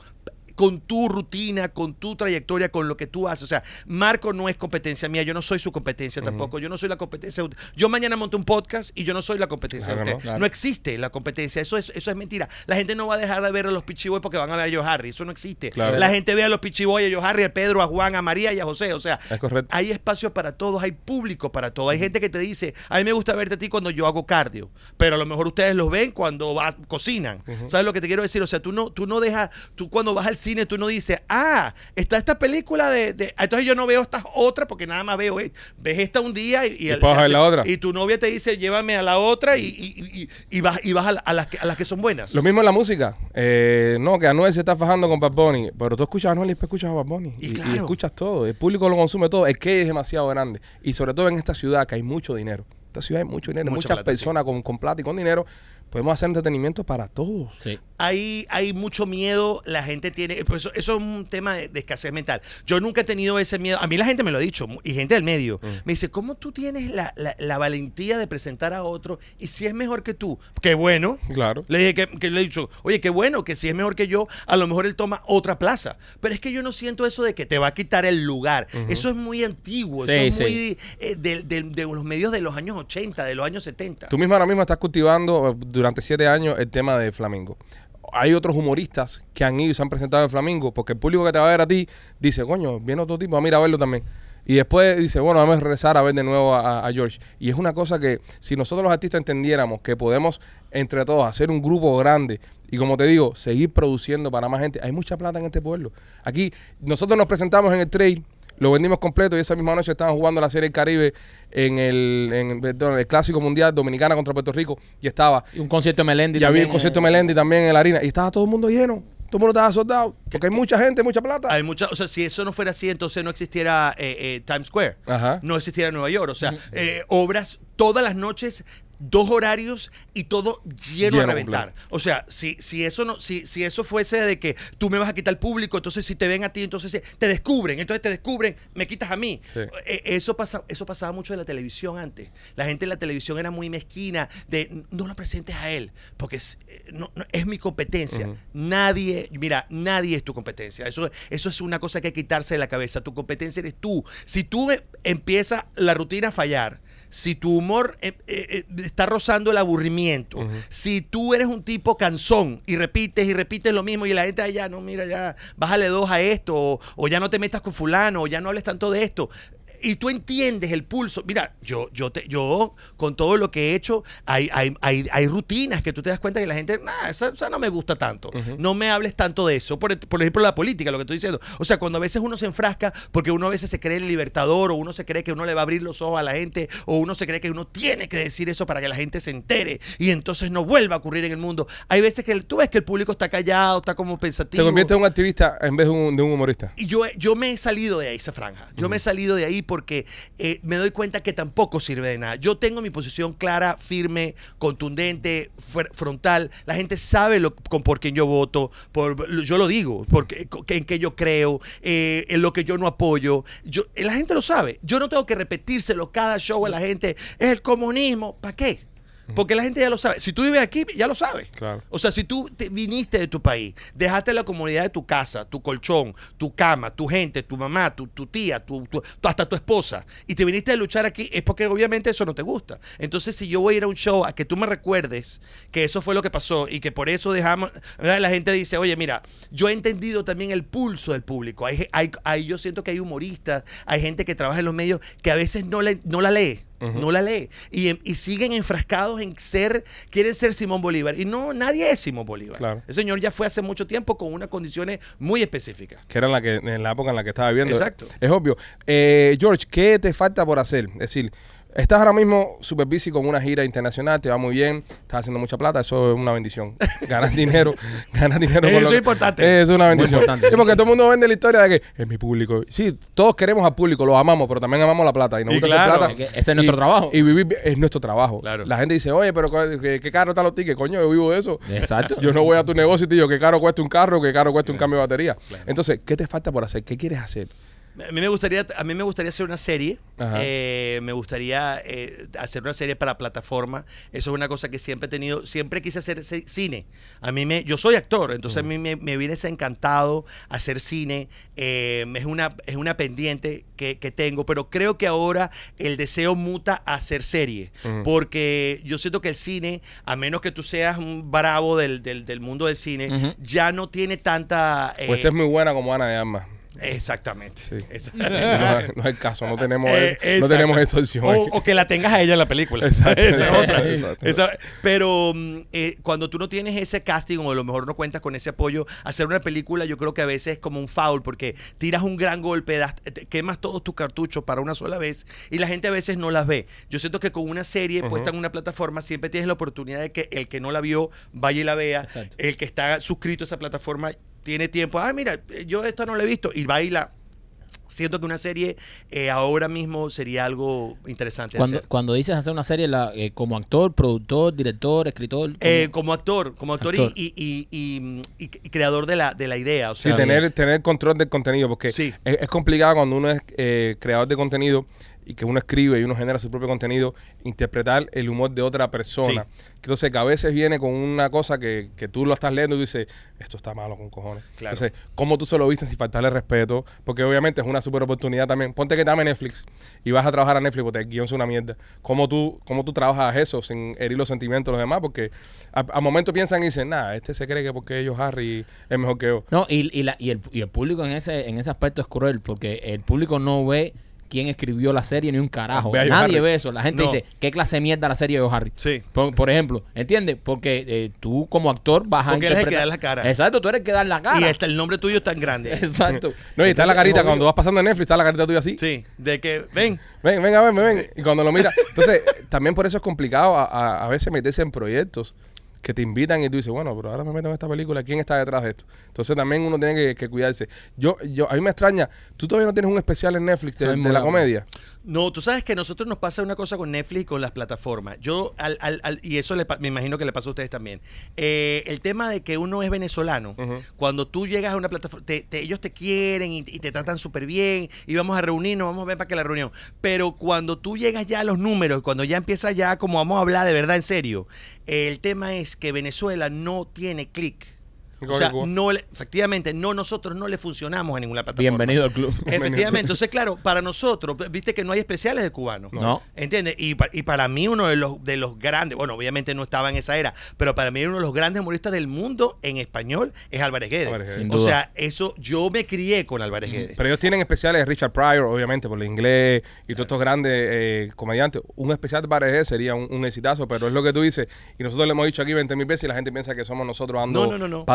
con tu rutina, con tu trayectoria, con lo que tú haces. O sea, Marco no es competencia mía, yo no soy su competencia tampoco, yo no soy la competencia. de usted. Yo mañana monto un podcast y yo no soy la competencia Claro, de ¿no? usted. Claro. No existe la competencia, eso es, eso es mentira. La gente no va a dejar de ver a los Pichiboy porque van a ver a Joe Harry, eso no existe. Claro. La gente ve a los Pichiboy, a Joe Harry, a Pedro, a Juan, a María y a José. O sea, Es hay espacio para todos, hay público para todo. Hay gente que te dice, a mí me gusta verte a ti cuando yo hago cardio, pero a lo mejor ustedes los ven cuando va- cocinan. ¿Sabes lo que te quiero decir? O sea, tú no, tú no dejas, tú cuando vas al cine, tú no dices, ah, está esta película de, de- entonces yo no veo estas otras porque nada más veo, ves esta un día y, y, a ver la otra. y tu novia te dice, llévame a la otra y, y- y- vas, y vas a, la- a las que, a las que son buenas. Lo mismo en la música. Eh, no, que Anuel se está fajando con Bad Bunny. Pero tú escuchas a Anuel y después escuchas a Bad Bunny. Y claro. escuchas todo. El público lo consume todo. Es que es demasiado grande. Y sobre todo en esta ciudad que hay mucho dinero. Esta ciudad hay mucho dinero. Mucha Muchas plata, sí. personas con, con plata y con dinero. Podemos hacer entretenimiento para todos. Sí. hay, hay mucho miedo, la gente tiene, pues eso, eso es un tema de, de escasez mental. Yo nunca he tenido ese miedo, a mí la gente me lo ha dicho, y gente del medio, Mm. me dice, ¿cómo tú tienes la, la- la valentía de presentar a otro y si es mejor que tú? Qué bueno. Claro. Le dije que, que le he dicho, oye, qué bueno, que si es mejor que yo, a lo mejor él toma otra plaza. Pero es que yo no siento eso de que te va a quitar el lugar. Eso es muy antiguo, Sí, eso es sí. muy eh, de, de- de los medios de los años 80, de los años 70. Tú mismo ahora mismo estás cultivando durante siete años el tema de Flamingo. Hay otros humoristas que han ido y se han presentado en Flamingo porque el público que te va a ver a ti dice, coño, viene otro tipo, mira a verlo también. Y después dice, bueno, vamos a regresar a ver de nuevo a, a George. Y es una cosa que si nosotros los artistas entendiéramos que podemos entre todos hacer un grupo grande y como te digo, seguir produciendo para más gente, hay mucha plata en este pueblo. Aquí nosotros nos presentamos en el trail, lo vendimos completo y esa misma noche estaban jugando la Serie del Caribe en el, en, perdón, el Clásico Mundial Dominicana contra Puerto Rico y estaba Y un concierto de Melendi y había un concierto de eh, Melendi también en la harina y estaba todo el mundo lleno. Todo el mundo estaba soldado. Porque hay mucha gente, mucha plata. Hay mucha, o sea, si eso no fuera así, entonces no existiera eh, eh, Times Square. Ajá. No existiera Nueva York. O sea, eh, obras todas las noches, dos horarios y todo lleno, Lleno, a reventar. O sea, si, si eso no, si, si eso fuese de que tú me vas a quitar el público, entonces si te ven a ti, entonces te descubren, entonces te descubren, me quitas a mí. Sí. Eh, Eso pasa, eso pasaba mucho en la televisión antes. La gente en la televisión era muy mezquina de no lo presentes a él, porque es, eh, no- no- es mi competencia. Nadie, mira, nadie es tu competencia. Eso, eso es una cosa que hay que quitarse de la cabeza. Tu competencia eres tú. Si tú eh, empieza la rutina a fallar, si tu humor eh, eh, eh, está rozando el aburrimiento, si tú eres un tipo cansón y repites y repites lo mismo y la gente allá, no, mira, ya, bájale dos a esto, o, o ya no te metas con fulano, o ya no hables tanto de esto. Y tú entiendes el pulso. Mira, yo, yo, te, yo con todo lo que he hecho, hay, hay, hay, hay rutinas que tú te das cuenta que la gente, nah, esa, esa no me gusta tanto. No me hables tanto de eso. Por, por ejemplo, la política, lo que estoy diciendo. O sea, cuando a veces uno se enfrasca porque uno a veces se cree el libertador o uno se cree que uno le va a abrir los ojos a la gente o uno se cree que uno tiene que decir eso para que la gente se entere y entonces no vuelva a ocurrir en el mundo. Hay veces que el- tú ves que el público está callado, está como pensativo. Te conviertes en un activista en vez de un, de un humorista. Y yo, yo me he salido de ahí, esa franja. Yo me he salido de ahí porque eh, me doy cuenta que tampoco sirve de nada. Yo tengo mi posición clara, firme, contundente, frontal. La gente sabe lo, con por quién yo voto. Yo lo digo, porque, en qué yo creo, eh, en lo que yo no apoyo. Yo, eh, la gente lo sabe. Yo no tengo que repetírselo cada show a la gente. Es el comunismo. ¿Para qué? Porque la gente ya lo sabe. Si tú vives aquí, ya lo sabes. Claro. O sea, si tú te viniste de tu país, dejaste la comunidad de tu casa, tu colchón, tu cama, tu gente, tu mamá, tu, tu tía, tu, hasta tu esposa, y te viniste a luchar aquí, es porque obviamente eso no te gusta. Entonces, si yo voy a ir a un show a que tú me recuerdes que eso fue lo que pasó y que por eso dejamos, la gente dice, oye, mira, yo he entendido también el pulso del público. Hay, hay- hay- yo siento que hay humoristas, hay gente que trabaja en los medios que a veces no, le- no la lee. No la lee. Y, em- y siguen enfrascados en ser, quieren ser Simón Bolívar. Y no, nadie es Simón Bolívar. Claro. El señor ya fue hace mucho tiempo con unas condiciones muy específicas. Que era la, que, en la época en la que estaba viviendo. Exacto. Es obvio. Eh, George, ¿qué te falta por hacer? Es decir, Estás ahora mismo super busy con una gira internacional, te va muy bien, estás haciendo mucha plata, eso es una bendición. Ganas dinero, ganas dinero. Eso es que- importante. Eso es una bendición. importante. Sí, porque todo el mundo vende la historia de que es mi público. Sí, todos queremos al público, lo amamos, pero también amamos la plata. Y nos Y gusta hacer claro. plata. Es que ese es nuestro trabajo. Y vivir bien es nuestro trabajo. Claro. La gente dice, oye, pero ¿qué, qué- qué caro están los tickets? Coño, yo vivo de eso. Exacto. Yo no voy a tu negocio y te digo qué caro cuesta un carro, qué caro cuesta un cambio de batería. Entonces, ¿qué te falta por hacer? ¿Qué quieres hacer? A mí me gustaría, a mí me gustaría hacer una serie. Eh, me gustaría eh, hacer una serie para plataforma. Eso es una cosa que siempre he tenido. Siempre quise hacer ce- cine. A mí me, yo soy actor, entonces a mí me, me viene ese encantado hacer cine. Eh, es una, es una pendiente que, que tengo, pero creo que ahora el deseo muta a hacer serie, porque yo siento que el cine, a menos que tú seas un bravo del, del, del mundo del cine, ya no tiene tanta. eh, Pues esta es muy buena como Ana de Armas. Exactamente. Sí. No, es- no es el caso, no tenemos, Eh, no tenemos esa opción. O, o que la tengas a ella en la película. Esa es otra. Esa- pero mm, eh, cuando tú no tienes ese casting o a lo mejor no cuentas con ese apoyo, hacer una película yo creo que a veces es como un foul porque tiras un gran golpe, das- quemas todos tus cartuchos para una sola vez y la gente a veces no las ve. Yo siento que con una serie puesta en una plataforma siempre tienes la oportunidad de que el que no la vio vaya y la vea. Exacto. El que está suscrito a esa plataforma tiene tiempo. Ah, mira, yo esta no la he visto y va y la... Siento que una serie eh, ahora mismo sería algo interesante Cuando, hacer. cuando dices hacer una serie la- eh, como actor, productor, director, escritor. Eh, como- actor, como actor, Actor. Y, y, y- y- y creador de la, de la idea. O Sí, sea, tener, tener control del contenido, porque Sí. es, es complicado cuando uno es eh, creador de contenido y que uno escribe y uno genera su propio contenido, interpretar el humor de otra persona. Entonces, que a veces viene con una cosa que, que tú lo estás leyendo y tú dices, esto está malo con cojones. Claro. Entonces, ¿cómo tú se lo viste sin faltarle respeto? Porque obviamente es una super oportunidad también. Ponte que te ame Netflix y vas a trabajar a Netflix porque el guion es una mierda. ¿Cómo tú, cómo tú trabajas eso sin herir los sentimientos de los demás? Porque a, a momento piensan y dicen, nada, este se cree que porque ellos Harry es mejor que yo. No, y, y, la- y el, y el público en ese, en ese aspecto es cruel, porque el público no ve quién escribió la serie ni un carajo. Ve Nadie ve eso. La gente No. dice, ¿qué clase de mierda la serie de Joe Harry? Sí. Por, por ejemplo, ¿entiendes? Porque eh, tú como actor vas a Porque eres el que interpretar- da la cara. Exacto, tú eres el que da la cara. Y hasta el nombre tuyo es tan grande. Exacto. No, y está la carita, cuando vas pasando en Netflix, está la carita tuya así. Sí, de que, ven, Ven, ven a verme, ven. Y cuando lo miras. Entonces, también por eso es complicado a, a- a veces meterse en proyectos que te invitan y tú dices, bueno, pero ahora me meto en esta película, ¿quién está detrás de esto? Entonces también uno tiene que, que cuidarse. Yo, yo, a mí me extraña, tú todavía no tienes un especial en Netflix de, de la comedia. No, tú sabes que a nosotros nos pasa una cosa con Netflix y con las plataformas. Yo, al, al- al- y eso le me imagino que le pasa a ustedes también. Eh, el tema de que uno es venezolano, cuando tú llegas a una plataforma, te- te- ellos te quieren y, y te tratan súper bien y vamos a reunirnos, vamos a ver para que la reunión. Pero cuando tú llegas ya a los números, cuando ya empieza ya como vamos a hablar de verdad en serio, el tema es que Venezuela no tiene clic. O sea, no le- efectivamente, no, nosotros no le funcionamos a ninguna plataforma. Bienvenido al club. Efectivamente, entonces claro, para nosotros, viste que no hay especiales de cubanos. No. ¿Entiendes? Y, y para mí uno de los, de los grandes, bueno, obviamente no estaba en esa era, pero para mí uno de los grandes humoristas del mundo en español es Álvarez Guedes. Álvarez Guedes. O sea, eso, yo me crié con Álvarez Guedes. Pero ellos tienen especiales de Richard Pryor, obviamente, por el inglés y todos estos grandes eh, comediantes. Un especial de Paredes sería un, un exitazo, pero es lo que tú dices. Y nosotros le hemos dicho aquí 20 mil veces y la gente piensa que somos nosotros dando No, no, no, no.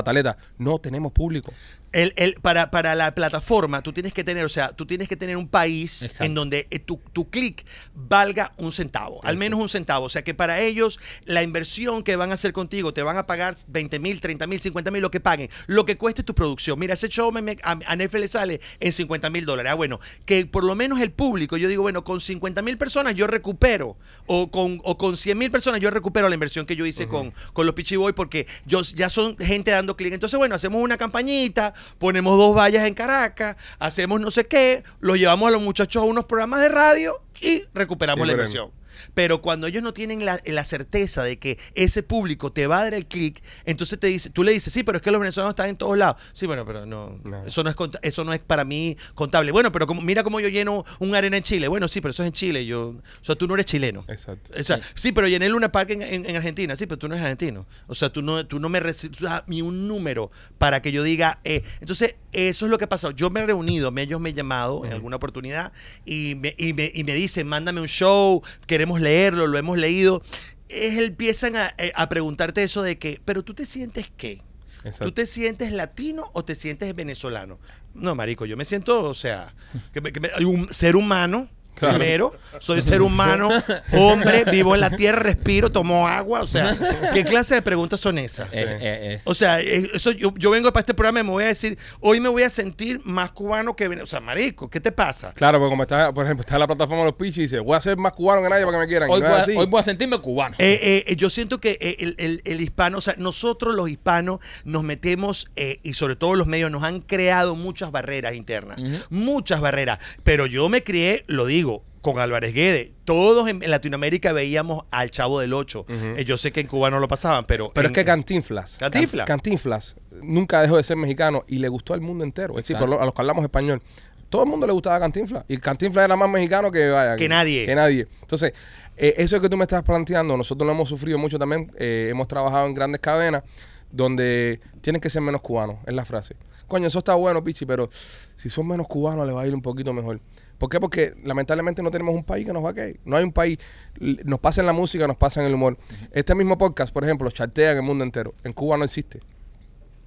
No, tenemos público. El, el- para, para la plataforma, tú tienes que tener, o sea, tú tienes que tener un país Exacto. en donde eh, tu, tu clic valga un centavo, al menos un centavo. O sea, que para ellos la inversión que van a hacer contigo, te van a pagar 20 mil, 30 mil, 50 mil, lo que paguen, lo que cueste tu producción. Mira, ese show me- me- a, a Netflix le sale en 50 mil dólares. Ah, bueno, que por lo menos el público, yo digo, bueno, con 50 mil personas yo recupero, o con, o con 100 mil personas yo recupero la inversión que yo hice con, con los Pichi Boy, porque yo, ya son gente dando clic. Entonces, bueno, hacemos una campañita, ponemos dos vallas en Caracas, hacemos no sé qué, los llevamos a los muchachos a unos programas de radio y recuperamos la inversión. Pero cuando ellos no tienen la, la certeza de que ese público te va a dar el clic, entonces te dice, tú le dices, sí, pero es que los venezolanos están en todos lados. Sí, bueno, pero no, No. Eso, no es, eso no es para mí contable. Bueno, pero como, mira cómo yo lleno un arena en Chile. Bueno, sí, pero eso es en Chile. Yo, o sea, tú no eres chileno. Exacto. O sea, sí. pero llené el Luna Park en, en- en Argentina. Sí, pero tú no eres argentino. O sea, tú no, tú no me recibes ni un número para que yo diga. eh. Entonces, eso es lo que ha pasado. Yo me he reunido, me- ellos me han llamado en alguna oportunidad y me, y, me, y me dicen, mándame un show, queremos leerlo, lo hemos leído. Es, empiezan a, eh, a preguntarte eso de que, pero tú te sientes qué? Exacto. ¿Tú te sientes latino o te sientes venezolano? No, marico, yo me siento, o sea, que me- que me- un ser humano Claro. Primero, soy ser humano, hombre, vivo en la tierra, respiro, tomo agua. O sea, ¿qué clase de preguntas son esas? Eh, eh, es- O sea, eh, eso yo, yo vengo para este programa y me voy a decir, hoy me voy a sentir más cubano que... O sea, marico, ¿qué te pasa? Claro, porque como está, por ejemplo, está en la plataforma de los pichis y dice, voy a ser más cubano que nadie para que me quieran. Y hoy, no voy a, así. hoy voy a sentirme cubano. Eh, eh, yo siento que el, el- el hispano, o sea, nosotros los hispanos nos metemos, eh, y sobre todo los medios, nos han creado muchas barreras internas, muchas barreras. Pero yo me crié, lo digo, con Álvarez Guede. Todos en, en Latinoamérica veíamos al Chavo del Ocho. Eh, yo sé que en Cuba no lo pasaban, pero... Pero en- es que Cantinflas, Cantinflas. Can- Cantinflas nunca dejó de ser mexicano y le gustó al mundo entero. Es decir, a los que hablamos español. Todo el mundo le gustaba Cantinflas. Y Cantinflas era más mexicano que, vaya, Que nadie. Que nadie. Entonces, eh, eso que tú me estás planteando, nosotros lo hemos sufrido mucho también. eh, hemos trabajado en grandes cadenas donde tienen que ser menos cubanos, es la frase. Coño, eso está bueno, Pichi, pero si son menos cubanos le va a ir un poquito mejor. ¿Por qué? Porque lamentablemente no tenemos un país que nos va a caer. No hay un país. Nos pasa en la música, nos pasa en el humor. Este mismo podcast, por ejemplo, chartea en el mundo entero. En Cuba no existe.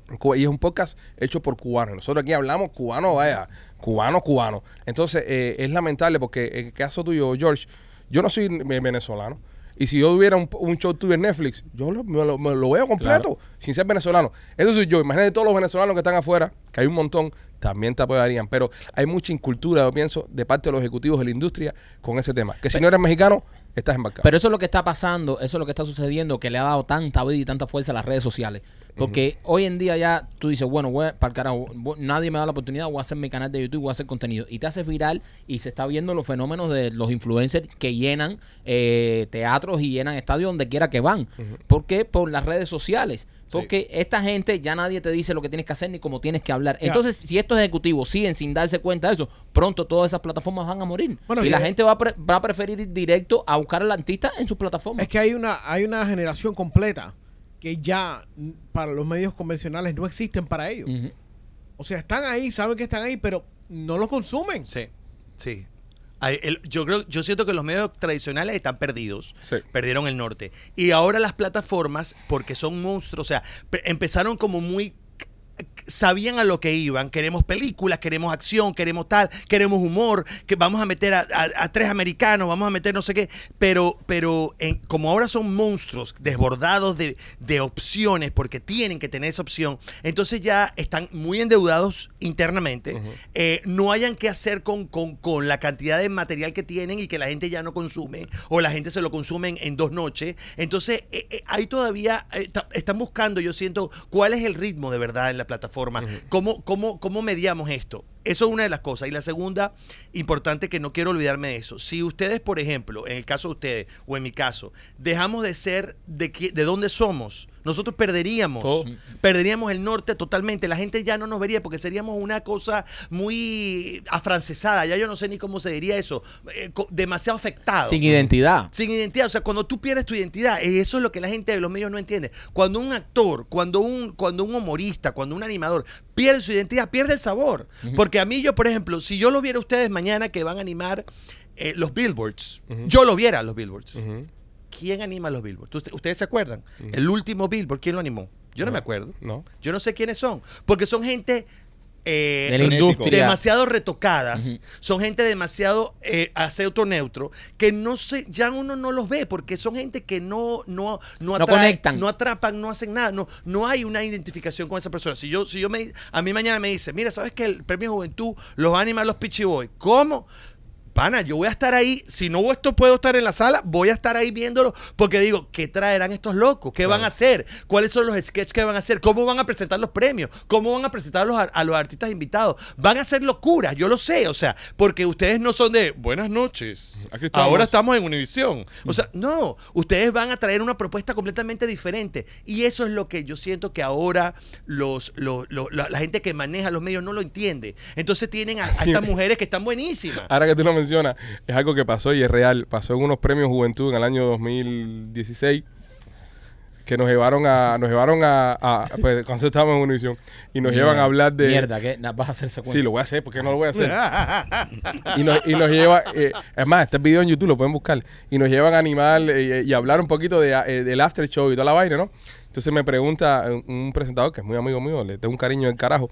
En Cuba- y es un podcast hecho por cubanos. Nosotros aquí hablamos cubano, vaya, cubano, cubano. Entonces, eh, es lamentable porque en el caso tuyo, George, yo no soy ve- venezolano. Y si yo tuviera un, un show tuyo en Netflix, yo lo, me lo, me lo veo completo, sin ser venezolano. Eso soy yo. Imagínate todos los venezolanos que están afuera, que hay un montón, también te apoyarían. Pero hay mucha incultura, yo pienso, de parte de los ejecutivos de la industria con ese tema. Que si no eres mexicano, estás embarcado. Pero eso es lo que está pasando, eso es lo que está sucediendo, que le ha dado tanta vida y tanta fuerza a las redes sociales. Porque hoy en día ya tú dices, bueno, voy para el carajo, voy- nadie me da la oportunidad, voy a hacer mi canal de YouTube, voy a hacer contenido. Y te hace viral y se está viendo los fenómenos de los influencers que llenan eh, teatros y llenan estadios donde quiera que van. ¿Por qué? Por las redes sociales. Porque esta gente ya nadie te dice lo que tienes que hacer ni cómo tienes que hablar. Entonces, si estos ejecutivos siguen sin darse cuenta de eso, pronto todas esas plataformas van a morir. Bueno, y y la es- gente va a, pre- va a preferir ir directo a buscar al artista en sus plataformas. Es que hay una, hay una generación completa que ya para los medios convencionales no existen para ellos. O sea, están ahí, saben que están ahí, pero no lo consumen. Sí, sí. Yo creo, yo siento que los medios tradicionales están perdidos, Sí. perdieron el norte. Y ahora las plataformas, porque son monstruos, o sea, pe- empezaron como muy sabían a lo que iban. Queremos películas, queremos acción, queremos tal, queremos humor, que vamos a meter a, a- a tres americanos, vamos a meter no sé qué. Pero, pero en- como ahora son monstruos desbordados de, de opciones, porque tienen que tener esa opción, entonces ya están muy endeudados internamente. Eh, no hayan qué hacer con, con- con la cantidad de material que tienen y que la gente ya no consume, o la gente se lo consume en, en dos noches. Entonces, eh, eh, hay todavía, eh, están buscando, yo siento, cuál es el ritmo de verdad en la plataforma, cómo, cómo, cómo mediamos esto. Eso es una de las cosas. Y la segunda, importante que no quiero olvidarme de eso. Si ustedes, por ejemplo, en el caso de ustedes o en mi caso, dejamos de ser de, de dónde somos, nosotros perderíamos. Todo. Perderíamos el norte totalmente. La gente ya no nos vería porque seríamos una cosa muy afrancesada. Ya yo no sé ni cómo se diría eso. eh, demasiado afectado. Sin identidad. Sin identidad, o sea, cuando tú pierdes tu identidad, eh, eso es lo que la gente de los medios no entiende. Cuando un actor, cuando un, cuando un humorista, cuando un animador pierde su identidad, pierde el sabor. Porque a mí yo, por ejemplo, si yo lo viera ustedes mañana que van a animar eh, los billboards, yo lo viera los billboards. ¿Quién anima los billboards? ¿Usted- ¿Ustedes se acuerdan? El último billboard, ¿quién lo animó? Yo no, me acuerdo. No. Yo no sé quiénes son. Porque son gente... eh, De la Genético. industria. demasiado retocadas, son gente demasiado eh, aceuto neutro, que no sé, ya uno no los ve, porque son gente que no, no, no, conectan. no atrapan, no hacen nada, no, no hay una identificación con esa persona. Si yo, si yo me, a mí mañana me dice, mira, ¿sabes que el premio Juventud los va a animar los Pichi Boy? ¿Cómo? Pana, yo voy a estar ahí, si no esto puedo estar en la sala, voy a estar ahí viéndolo, porque digo, ¿qué traerán estos locos? ¿Qué van a hacer? ¿Cuáles son los sketches que van a hacer? ¿Cómo van a presentar los premios? ¿Cómo van a presentar a los, a los artistas invitados? Van a hacer locuras, yo lo sé, o sea, porque ustedes no son de buenas noches, Aquí estamos. ahora estamos en Univisión. O sea, no, ustedes van a traer una propuesta completamente diferente, y eso es lo que yo siento que ahora los, los- los- la, la gente que maneja los medios no lo entiende. Entonces tienen a, estas mujeres que están buenísimas. Ahora que tú lo mencionas, es algo que pasó y es real. Pasó en unos premios Juventud en el año 2016 que nos llevaron a, nos llevaron a, a- pues, cuando estábamos en Univision y nos llevan a hablar de Mierda, que vas a hacerse cuenta. Sí, lo voy a hacer, porque no lo voy a hacer? y, nos, y nos lleva, eh, es más, este video en YouTube lo pueden buscar, y nos llevan a animar eh, y hablar un poquito de, eh, del after show y toda la vaina, ¿no? Entonces me pregunta un, un presentador que es muy amigo mío, le tengo un cariño del carajo,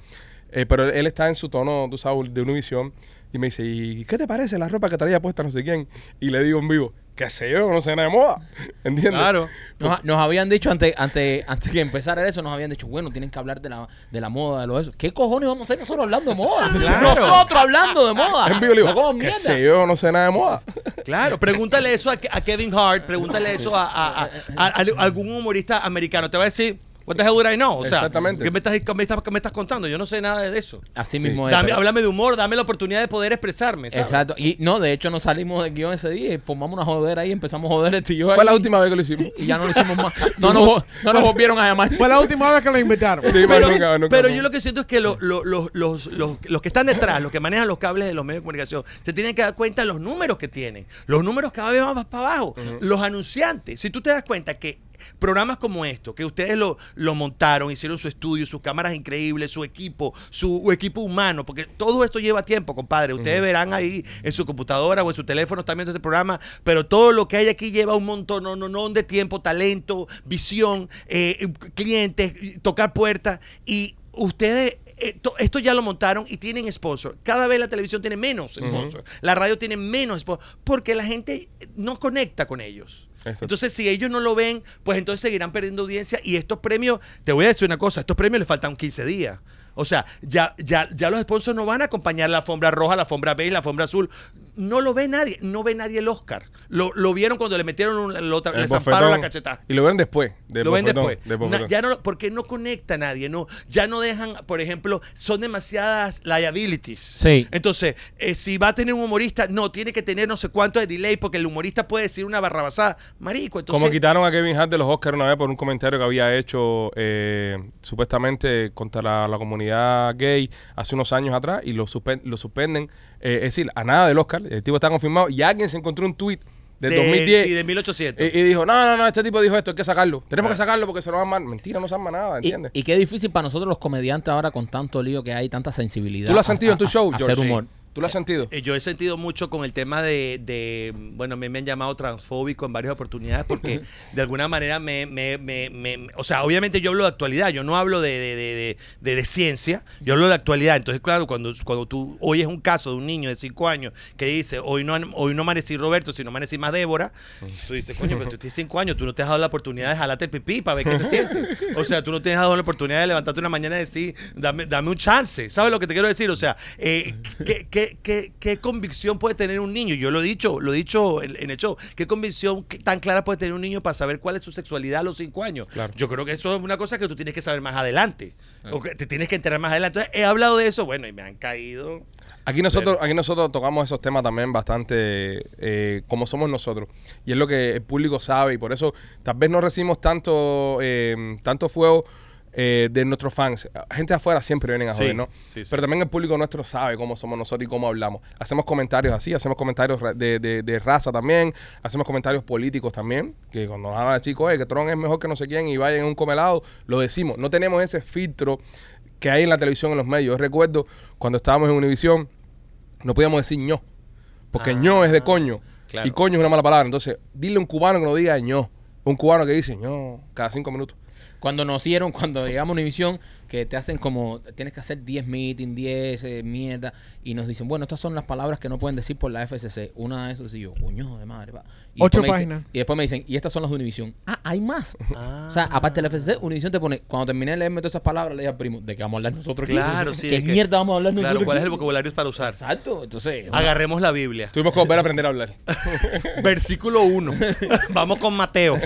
Eh, pero él está en su tono, tú sabes, de Univision. Y me dice, ¿y qué te parece la ropa que traía puesta no sé quién? Y le digo en vivo, qué sé yo, no sé nada de moda. ¿Entiendes? Claro. Nos, nos habían dicho antes, antes, antes que empezara eso, nos habían dicho, bueno, tienen que hablar de la, de la moda, de lo de eso. ¿Qué cojones vamos a hacer nosotros hablando de moda? Claro. Nosotros hablando de moda. En vivo le digo, qué sé yo, no sé nada de moda. Claro, pregúntale eso a, a Kevin Hart, pregúntale eso a, a- a- a- a algún humorista americano. Te va a decir, what the hell would I know? O sea, Exactamente. ¿qué me estás, me estás, me estás contando? Yo no sé nada de eso. Así Sí. mismo es. Dame, pero- háblame de humor, dame la oportunidad de poder expresarme. ¿sabes? Exacto. Y no, de hecho, nos salimos del guion ese día y formamos una jodera ahí, empezamos a joder este y yo. Fue ahí, la última vez que lo hicimos. Y ya no lo hicimos más. No nos, no nos volvieron a llamar. Fue la última vez que lo invitaron. Sí, pero, pero, nunca, nunca pero yo lo que siento es que lo- lo- lo- los, los- los que están detrás, los que manejan los cables de los medios de comunicación, se tienen que dar cuenta de los números que tienen. Los números cada vez van más para abajo. Los anunciantes, si tú te das cuenta que programas como esto, que ustedes lo, lo montaron, hicieron su estudio, sus cámaras increíbles, su equipo, su equipo humano, porque todo esto lleva tiempo, compadre. Ustedes verán ahí en su computadora o en su teléfono también viendo este programa, pero todo lo que hay aquí lleva un montón no, no, no de tiempo, talento, visión, eh, clientes, tocar puertas y ustedes eh, to- esto ya lo montaron y tienen sponsor. Cada vez la televisión tiene menos sponsor. La radio tiene menos sponsor. Porque la gente no conecta con ellos. Exacto. Entonces, si ellos no lo ven, pues entonces seguirán perdiendo audiencia. Y estos premios, te voy a decir una cosa, estos premios les faltan 15 días. O sea, ya, ya, ya los sponsors no van a acompañar la alfombra roja, la alfombra beige, la alfombra azul. No lo ve nadie, no ve nadie el Oscar. Lo, lo vieron cuando le metieron un, lo, le zamparon la cachetada. Y lo ven después. Lo ven después. del Na- ya no, porque no conecta a nadie, no, ya no dejan, por ejemplo, son demasiadas liabilities. Sí. Entonces, eh, si va a tener un humorista, no, tiene que tener no sé cuánto de delay porque el humorista puede decir una barrabasada. Marico, entonces. Como quitaron a Kevin Hart de los Oscars una vez por un comentario que había hecho eh, supuestamente contra la, la comunidad gay hace unos años atrás y lo, suspen- lo suspenden, eh, es decir, a nada del Oscar, el tipo está confirmado y alguien se encontró un tweet del de, 2010 sí, de 1800. y, y dijo, no, no, no, este tipo dijo esto, hay que sacarlo, tenemos que sacarlo porque se nos va mal. Mentira, no se arma nada, Y, ¿entiendes? y qué difícil para nosotros los comediantes ahora con tanto lío que hay, tanta sensibilidad. ¿Tú lo has sentido a- en tu a- show, a George? hacer humor. ¿Tú lo has sentido? Eh, Yo he sentido mucho con el tema de, de- bueno, me, me han llamado transfóbico en varias oportunidades porque de alguna manera me, me- me- o sea, obviamente yo hablo de actualidad, yo no hablo de, de, de- de- ciencia, yo hablo de actualidad. Entonces, claro, cuando, cuando tú oyes un caso de un niño de 5 años que dice, hoy no, hoy no amanecí Roberto, sino amanecí más Débora, tú dices, coño, pero tú tienes 5 años, tú no te has dado la oportunidad de jalarte el pipí para ver qué se siente. O sea, tú no te has dado la oportunidad de levantarte una mañana y decir, dame, dame un chance. ¿Sabes lo que te quiero decir? O sea, eh, ¿qué, qué, qué, qué convicción puede tener un niño? Yo lo he dicho, lo he dicho en, en el show. ¿Qué convicción tan clara puede tener un niño para saber cuál es su sexualidad a los 5 años? Claro. Yo creo que eso es una cosa que tú tienes que saber más adelante. O que te tienes que enterar más adelante. Entonces, he hablado de eso, bueno, y me han caído. Aquí nosotros, aquí nosotros tocamos esos temas también bastante eh, como somos nosotros. Y es lo que el público sabe. Y por eso tal vez no recibimos tanto, eh, tanto fuego eh, de nuestros fans. Gente de afuera siempre vienen a Sí, joder, ¿no? sí, sí. Pero también el público nuestro sabe cómo somos nosotros y cómo hablamos. Hacemos comentarios así, hacemos comentarios de, de- de raza también, hacemos comentarios políticos también, que cuando nos a decir, oye, que Tron es mejor que no sé quién y vayan en un comelado, lo decimos. No tenemos ese filtro que hay en la televisión, en los medios. Yo recuerdo cuando estábamos en Univisión, no podíamos decir ño, porque Ah, ño es de coño, claro. y coño es una mala palabra. Entonces, dile a un cubano que no diga ño, un cubano que dice ño cada cinco minutos. Cuando nos dieron, cuando llegamos a Univisión, que te hacen como, tienes que hacer 10 meetings, 10 eh, mierda, y nos dicen, bueno, estas son las palabras que no pueden decir por la FCC. Una de esas, y yo, coño de madre, pa. Y Ocho después me dicen- páginas. y después me dicen, y estas son las de Univisión. Ah, hay más. Ah. O sea, aparte de la FCC, Univisión te pone, cuando terminé de leerme todas esas palabras, le dije al primo, ¿de qué vamos a hablar nosotros aquí? Claro, sí. ¿Qué que- mierda vamos a hablar nosotros Claro, ¿cuál es el vocabulario para usar? Exacto, entonces... Agarremos la Biblia. Tuvimos que volver a aprender a hablar. Versículo 1. Vamos con Mateo.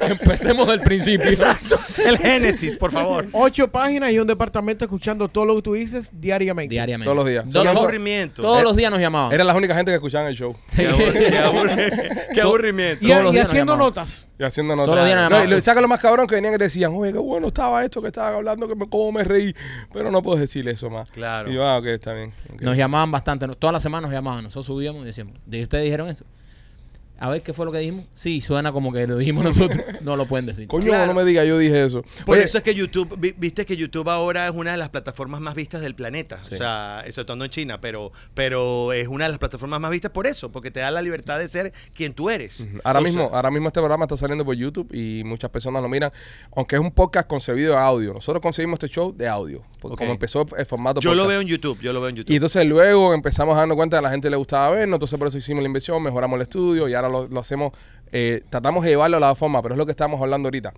Empecemos del principio. Exacto. El Génesis, por favor. Ocho páginas y un departamento escuchando todo lo que tú dices diariamente. Diariamente. Todos los días. Todos- aburrimiento. Todos los días nos llamaban. Eran las únicas gente que escuchaban el show. Qué, abur- qué aburri- qué aburrimiento. Y, Todos los y días nos haciendo notas. Y haciendo notas. Todos los días nos No, y llamaban. lo- saca lo más cabrón que venían y decían, oye, qué bueno estaba esto que estaban hablando, que me, cómo me reí. Pero no puedo decir eso más. Claro. Y yo, ah, ok, está bien. Nos llamaban bastante, todas las semanas nos llamaban, nosotros subíamos y decíamos, ¿de ustedes dijeron eso? A ver qué fue lo que dijimos. Sí, suena como que lo dijimos nosotros. No lo pueden decir. Coño, Claro. no me diga, yo dije eso. Por Oye, eso es que YouTube, vi- viste que YouTube ahora es una de las plataformas más vistas del planeta. Sí. O sea, exceptuando en China, pero, pero es una de las plataformas más vistas por eso, porque te da la libertad de ser quien tú eres. Ahora O mismo, ahora mismo este programa está saliendo por YouTube y muchas personas lo miran, aunque es un podcast concebido de audio. Nosotros concebimos este show de audio, porque Ok. como empezó el formato yo lo podcast. veo en YouTube, yo lo veo en YouTube. Y entonces luego empezamos a darnos cuenta que a la gente le gustaba vernos, entonces por eso hicimos la inversión, mejoramos el estudio y ahora lo, lo hacemos, eh, tratamos de llevarlo a la forma, pero es lo que estamos hablando ahorita.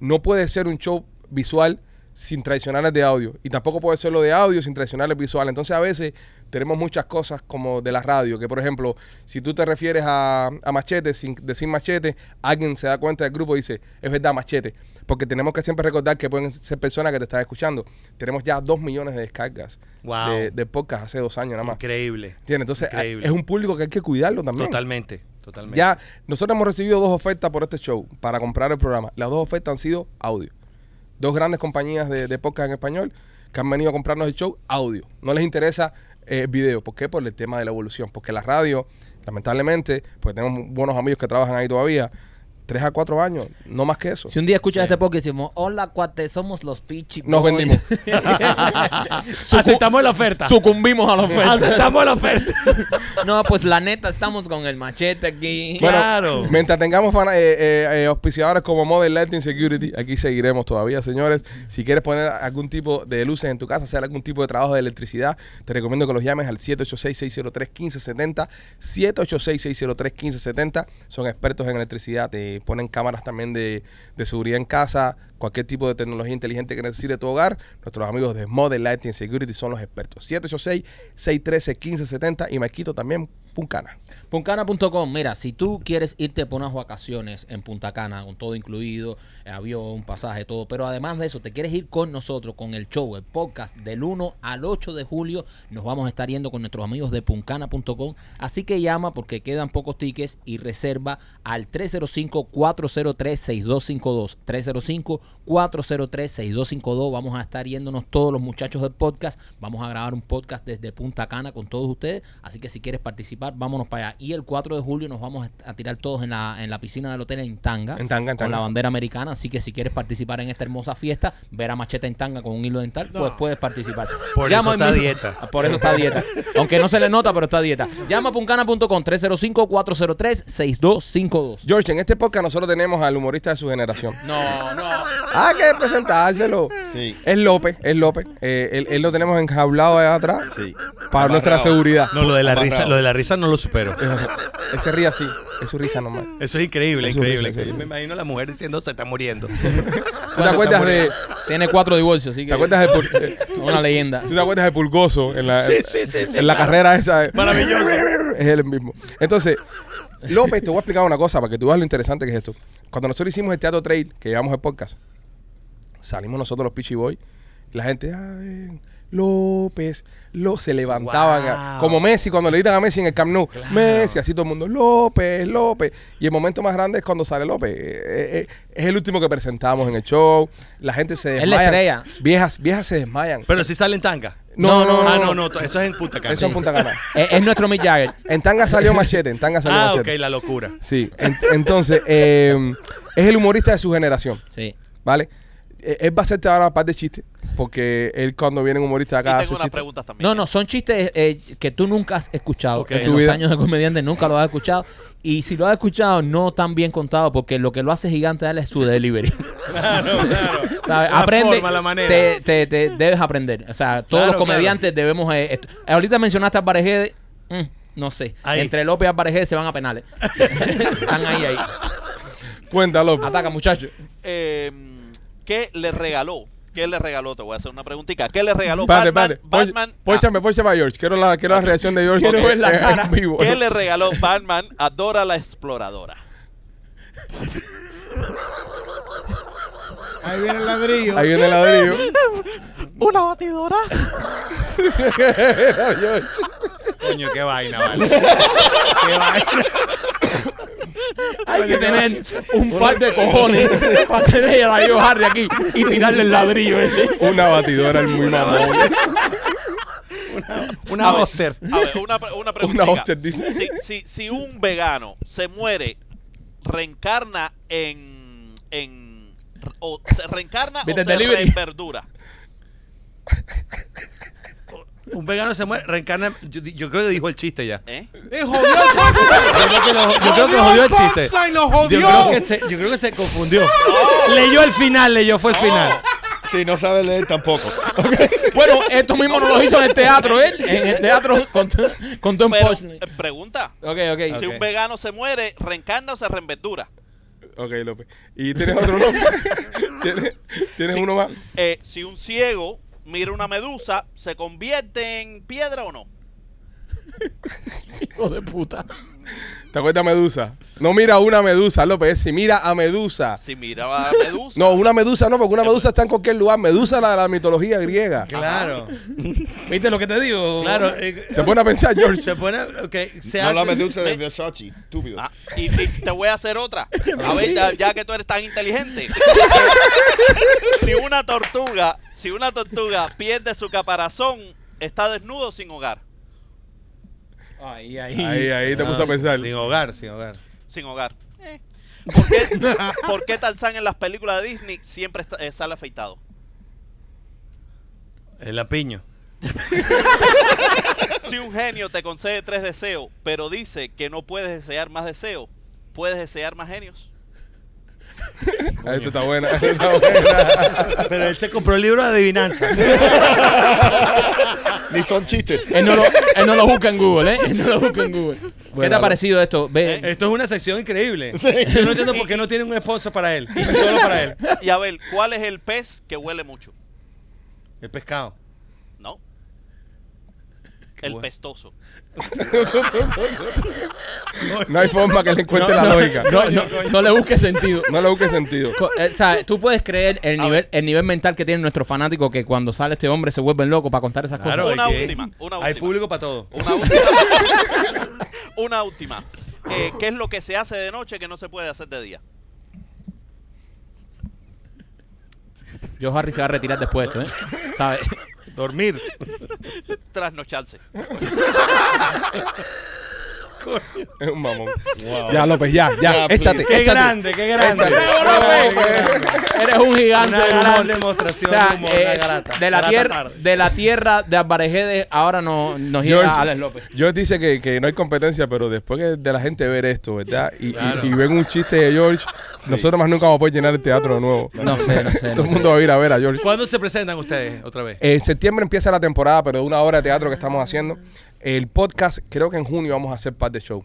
No puede ser un show visual sin tradicionales de audio y tampoco puede ser lo de audio sin tradicionales visuales. Entonces a veces tenemos muchas cosas como de la radio, que por ejemplo, si tú te refieres a, a machete sin decir machete, alguien se da cuenta del grupo y dice, es verdad machete, porque tenemos que siempre recordar que pueden ser personas que te están escuchando. Tenemos ya dos millones de descargas Wow. de, de podcast hace dos años nada más. Increíble. ¿Entiendes? Entonces, Increíble. es un público que hay que cuidarlo también. Totalmente, Ya, nosotros hemos recibido dos ofertas por este show para comprar el programa. Las dos ofertas han sido audio. Dos grandes compañías de, podcast en español que han venido a comprarnos el show audio. No les interesa eh, video. ¿Por qué? Por el tema de la evolución. Porque la radio, lamentablemente, pues tenemos buenos amigos que trabajan ahí todavía, tres a cuatro años, no más que eso. Si un día escuchas este podcast y decimos, hola cuate, somos los Pichi Nos Boys". vendimos. Aceptamos la oferta. Sucumbimos a la oferta. Aceptamos la oferta. no, pues la neta, estamos con el machete aquí. Bueno, Claro. mientras tengamos fana- eh, eh, eh, auspiciadores como Modern Lighting Security, aquí seguiremos todavía, señores. Si quieres poner algún tipo de luces en tu casa, hacer algún tipo de trabajo de electricidad, te recomiendo que los llames al 786-603-1570. 786-603-1570. Son expertos en electricidad, te ponen cámaras también de, seguridad en casa, cualquier tipo de tecnología inteligente que necesite tu hogar. Nuestros amigos de Modern Lighting Security son los expertos. 786-613-1570 y Maquito también, Puncana. Puncana.com, mira, si tú quieres irte por unas vacaciones en Punta Cana, con todo incluido, eh, avión, pasaje, todo, pero además de eso, te quieres ir con nosotros, con el show, el podcast, del 1 al 8 de julio, nos vamos a estar yendo con nuestros amigos de puncana.com, así que llama porque quedan pocos tickets y reserva al 305-403-6252, 305-403-6252, vamos a estar yéndonos todos los muchachos del podcast, vamos a grabar un podcast desde Punta Cana con todos ustedes, así que si quieres participar, vámonos para allá. Y el 4 de julio nos vamos a tirar todos en la, en la piscina del hotel en Tanga, En Tanga, en con Tanga. la bandera americana, así que si quieres participar en esta hermosa fiesta, ver a Machete en Tanga con un hilo dental, pues puedes participar. Por Llama eso está mismo- dieta. Por eso está dieta. Aunque no se le nota, pero está dieta. Llama a puncana.com 305-403-6252. George, en este podcast nosotros tenemos al humorista de su generación. No, no. Ah, que presentárselo. Sí. Es López, es López. Eh, él, él lo tenemos enjaulado allá atrás Sí. para nuestra seguridad. No, lo de la Amarrado. risa, lo de la risa no lo supero. Él se ríe así, es su risa normal. Eso es increíble, Es increíble. risa, sí. Me imagino a la mujer diciendo se está muriendo. ¿Tú te acuerdas de, Tiene cuatro divorcios, así que te acuerdas de Pul- eh, una leyenda. ¿Tú te acuerdas de Pulgoso en la, Sí, sí, sí, sí, en la claro. carrera esa? Maravilloso. Es él mismo. Entonces, López, te voy a explicar una cosa para que tú veas lo interesante que es esto. Cuando nosotros hicimos el Teatro Trail, que llevamos el podcast, salimos nosotros los Pichi Boy, y la gente, "Ay, López, lo se levantaban a- como Messi cuando le gritan a Messi en el Camp Nou, Messi, así todo el mundo, López, López. Y el momento más grande es cuando sale López. Eh, eh, eh, es el último que presentamos en el show. La gente se Es la desmaya. estrella. Viejas, viejas se desmayan. Pero si sale en tanga. No, no, Ah, no, no, no. no, eso es en Punta Cana. Eso en Punta Cana. Es, es nuestro Mick Jagger. En tanga salió machete, en tanga salió Ah, ok, machete. la locura. Sí, en- entonces, eh, es el humorista de su generación, Sí. ¿vale? Eh, Él va a hacerte ahora un par de chistes, porque él cuando viene un humorista acá tengo hace unas chistes. preguntas también. No, no, son chistes eh, que tú nunca has escuchado. Ok. En Tu los vida. años de comediante nunca lo has escuchado. Y si lo has escuchado, no tan bien contado, porque lo que lo hace gigante a él es su delivery. Claro, claro. ¿Sabes? La Aprende. forma, la manera. Te, te- te debes aprender. O sea, todos Claro, los comediantes debemos. eh, esto- ahorita mencionaste a Pareje. no sé. Ahí. Entre López y Aparejede se van a penales. Están ahí, ahí. Cuéntalo. Ataca, muchachos. Eh, ¿Qué le regaló? ¿Qué le regaló? Te voy a hacer una preguntita. ¿Qué le regaló Espérate, Batman? Pon- Batman ah, pónchame a George. Quiero la, quiero la reacción de George. Quiero ver la cara. en vivo. ¿Qué le regaló Batman a Dora la exploradora? Ahí viene el ladrillo. Ahí viene el ladrillo. Una batidora. Coño, qué vaina, vale. qué vaina. Hay que tener un par de cojones para tener a Darío Harry aquí y tirarle el ladrillo ese. Una batidora, el muy mamón. Una Oster. A ver, una, pre- una pregunta. Oster, dice. Si, si, si un vegano se muere, reencarna en. en o se reencarna o ¿Viste se reverdura. Un vegano se muere, reencarna. Yo, yo creo que dijo el chiste ya. ¿Eh? Eh, jodió el punchline. Yo creo que, lo- yo creo que jodió el chiste. Yo creo, que se, yo creo que se confundió. Leyó el final, leyó, fue el final. Sí, no sabe leer tampoco. Bueno, esto mismo no lo hizo en el teatro, ¿eh? En el teatro contó, contó en Pero, punchline. eh, pregunta. Ok, ok. Si un vegano se muere, reencarna o se reverdura. Ok, López. ¿Y tienes otro nombre? ¿Tienes, tienes Sí. uno más? Eh, si un ciego mira una medusa, ¿se convierte en piedra o no? Hijo de puta. ¿Te acuerdas de Medusa? No mira una medusa, López. Si mira a Medusa. Si mira a medusa. No, una medusa no, porque una medusa está en cualquier lugar. Medusa la de la mitología griega. Claro. ¿Viste lo que te digo? Claro. eh, Te pones a pensar, George. se pone. Ok. Se No la medusa de Versace, estúpido. Ah, y, y te voy a hacer otra. A ver, ya, ya que tú eres tan inteligente. si una tortuga, si una tortuga pierde su caparazón, está desnudo sin hogar. Ahí, ahí. Ahí, ahí te Ah, puse a pensar. Sin hogar, sin hogar. Sin hogar. Eh. ¿Por, qué, por qué Tarzán en las películas de Disney siempre está- eh, sale afeitado? El lapiño. Si un genio te concede tres deseos, pero dice que no puedes desear más deseos, ¿puedes desear más genios? Ah, Esta está buena. esta está buena. Pero él se compró el libro de adivinanza. Ni son chistes. Él no, lo, él no lo busca en Google, ¿eh? Él no lo busca en Google. ¿Qué te ha parecido esto? Ve, Esto es una sección increíble. Yo no entiendo por qué no tienen un sponsor para él. Solo para él. Y a ver, ¿cuál es el pez que huele mucho? El pescado. No. El bueno. pestoso. No hay forma que le encuentre la lógica. no, no, no le busques sentido. No le busque sentido. Eh, o sea, tú puedes creer el nivel, el nivel mental que tiene nuestro fanático que cuando sale este hombre se vuelven locos para contar esas Claro, cosas. Una hay que- última, una Hay última. público para todo. Una última. una última. Eh, ¿Qué es lo que se hace de noche que no se puede hacer de día? Yo Harry se va a retirar después de esto, ¿eh? ¿Sabes? Dormir. Trasnocharse. Es un mamón. Ya, López, ya, ya. Ya, échate, Qué échate. grande, qué grande. Échate. Eres un gigante Una gran humor. demostración O sea, de humor, eh, una garata. de la Garata tierra de la tierra de Alvarejedes ahora no, nos llega George, Alex López. George dice que, que no hay competencia, pero después de la gente ver esto, ¿verdad? Y, y- Claro. y ven un chiste de George, nosotros más nunca vamos a poder llenar el teatro de nuevo. No sé, no sé. Todo no el sé. mundo va a ir a ver a George. ¿Cuándo se presentan ustedes otra vez? En septiembre empieza la temporada, pero de una hora de teatro que estamos haciendo. El podcast, creo que en junio vamos a hacer parte de show.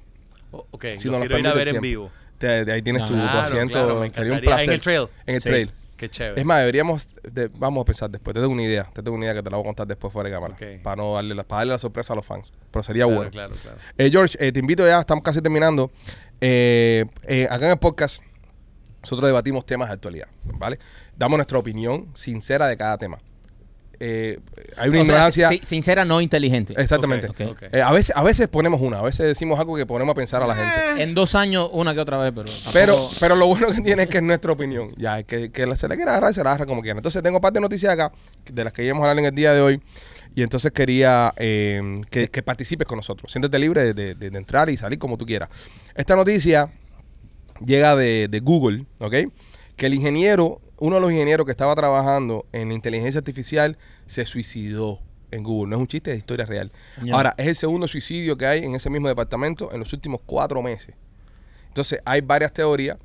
O- ok, Si lo quiero ir a ver en vivo. Te- ahí tienes tu, tu Claro, asiento. claro, me sería un placer. En el trail. En el Sí. trail. Qué chévere. Es más, deberíamos, de- vamos a pensar después. Te tengo una idea. Te tengo una idea que te la voy a contar después fuera de cámara. Ok. Para no darle la, para darle la sorpresa a los fans. Pero sería claro, bueno. claro, claro. Eh, George, eh, te invito ya, estamos casi terminando. Eh, eh, acá en el podcast, nosotros debatimos temas de actualidad, ¿vale? Damos nuestra opinión sincera de cada tema. Eh, hay una O ignorancia. si- sincera, no inteligente. Exactamente. Eh, a, veces, a veces ponemos una, a veces decimos algo que ponemos a pensar a la gente. En dos años, una que otra vez, pero. Pero, pero lo bueno que tiene es que es nuestra opinión. Ya, que, que se le quiera agarrar, se la agarra como quiera. Entonces tengo parte de noticias acá, de las que íbamos a hablar en el día de hoy. Y entonces quería eh, que, que participes con nosotros. Siéntete libre de, de- de entrar y salir como tú quieras. Esta noticia llega de, de Google, ¿ok? Que el ingeniero, uno de los ingenieros que estaba trabajando en inteligencia artificial, se suicidó en Google. No es un chiste, es historia real. Ahora, es el segundo suicidio que hay en ese mismo departamento en los últimos cuatro meses. Entonces, hay varias teorías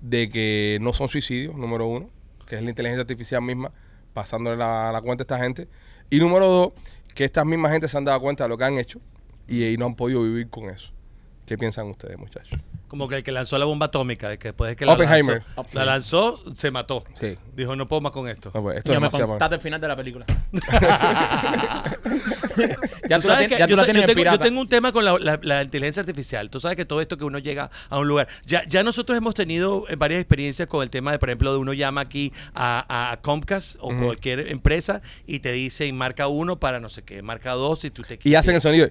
de que no son suicidios, número uno, que es la inteligencia artificial misma pasándole la, la cuenta a esta gente. Y número dos, que estas mismas gente se han dado cuenta de lo que han hecho y, y no han podido vivir con eso. ¿Qué piensan ustedes, muchachos? Como que el que lanzó la bomba atómica, de que después de que la Oppenheimer. lanzó, la lanzó, se mató. Sí. Dijo, no puedo más con esto. No, pues, esto Ya es me demasiado. contaste el final de la película. Tú ya tú la que ya tú yo, la yo tienes en tengo, yo tengo un tema con la, la- la inteligencia artificial. Tú sabes que todo esto que uno llega a un lugar. Ya, ya nosotros hemos tenido eh, varias experiencias con el tema de, por ejemplo, de uno llama aquí a, a Comcast o cualquier empresa y te dicen marca uno para no sé qué, marca dos y tú te Y hacen el sonido.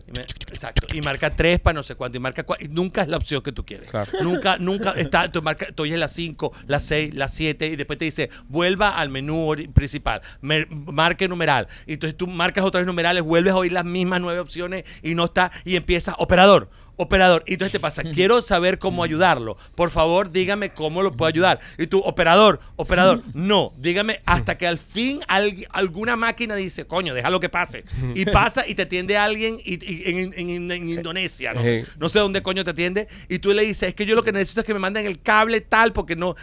Exacto. Y marca tres para no sé cuánto. Y marca cuatro. Y nunca es la opción que tú quieres. Claro. Nunca, nunca está, tú, marca, tú oyes las 5, las 6, las 7 y después te dice, vuelva al menú principal, mer- marque numeral. Y entonces tú marcas otras numerales, vuelves a oír las mismas nueve opciones y no está, y empieza, operador, operador. Y entonces te pasa, quiero saber cómo ayudarlo. Por favor, dígame cómo lo puedo ayudar. Y tú, operador, operador, no, dígame hasta que al fin al- alguna máquina dice, coño, déjalo que pase. Y pasa y te atiende alguien y, y- en, en- en Indonesia, ¿no? No sé dónde coño te atiende, y tú le dices, es que yo lo que necesito es que me manden el cable tal, porque no...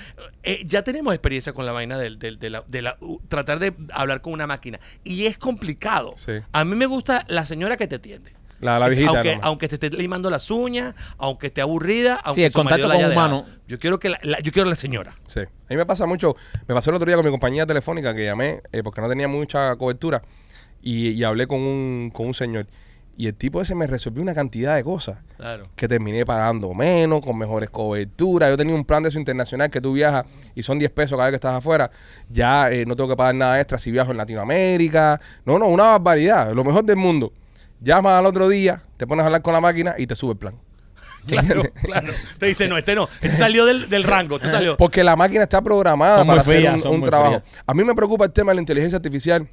eh, ya tenemos experiencia con la vaina del, del- de, la, de la- u- tratar de hablar con una máquina, y es complicado. Sí. A mí me gusta la señora que te atiende. La, la Es- viejita. aunque, ¿no? aunque te esté limando las uñas, aunque esté aburrida, aunque el su marido contacto la haya con dejado. humano. Yo quiero que la, la- yo quiero la señora. Sí. A mí me pasa mucho. Me pasó el otro día con mi compañía telefónica que llamé eh, porque no tenía mucha cobertura y, y hablé con un, con un señor. Y el tipo ese me resolvió una cantidad de cosas Claro. que terminé pagando menos, con mejores coberturas. Yo tenía un plan de eso internacional que tú viajas y son 10 pesos cada vez que estás afuera. Ya eh, no tengo que pagar nada extra si viajo en Latinoamérica. No, no, una barbaridad. Lo mejor del mundo. Llamas al otro día, te pones a hablar con la máquina y te sube el plan. Claro, claro. Te dice, no, este no. Este salió del, del rango. Este salió. Porque la máquina está programada Son para hacer un, son un muy trabajo. frías. A mí me preocupa el tema de la inteligencia artificial.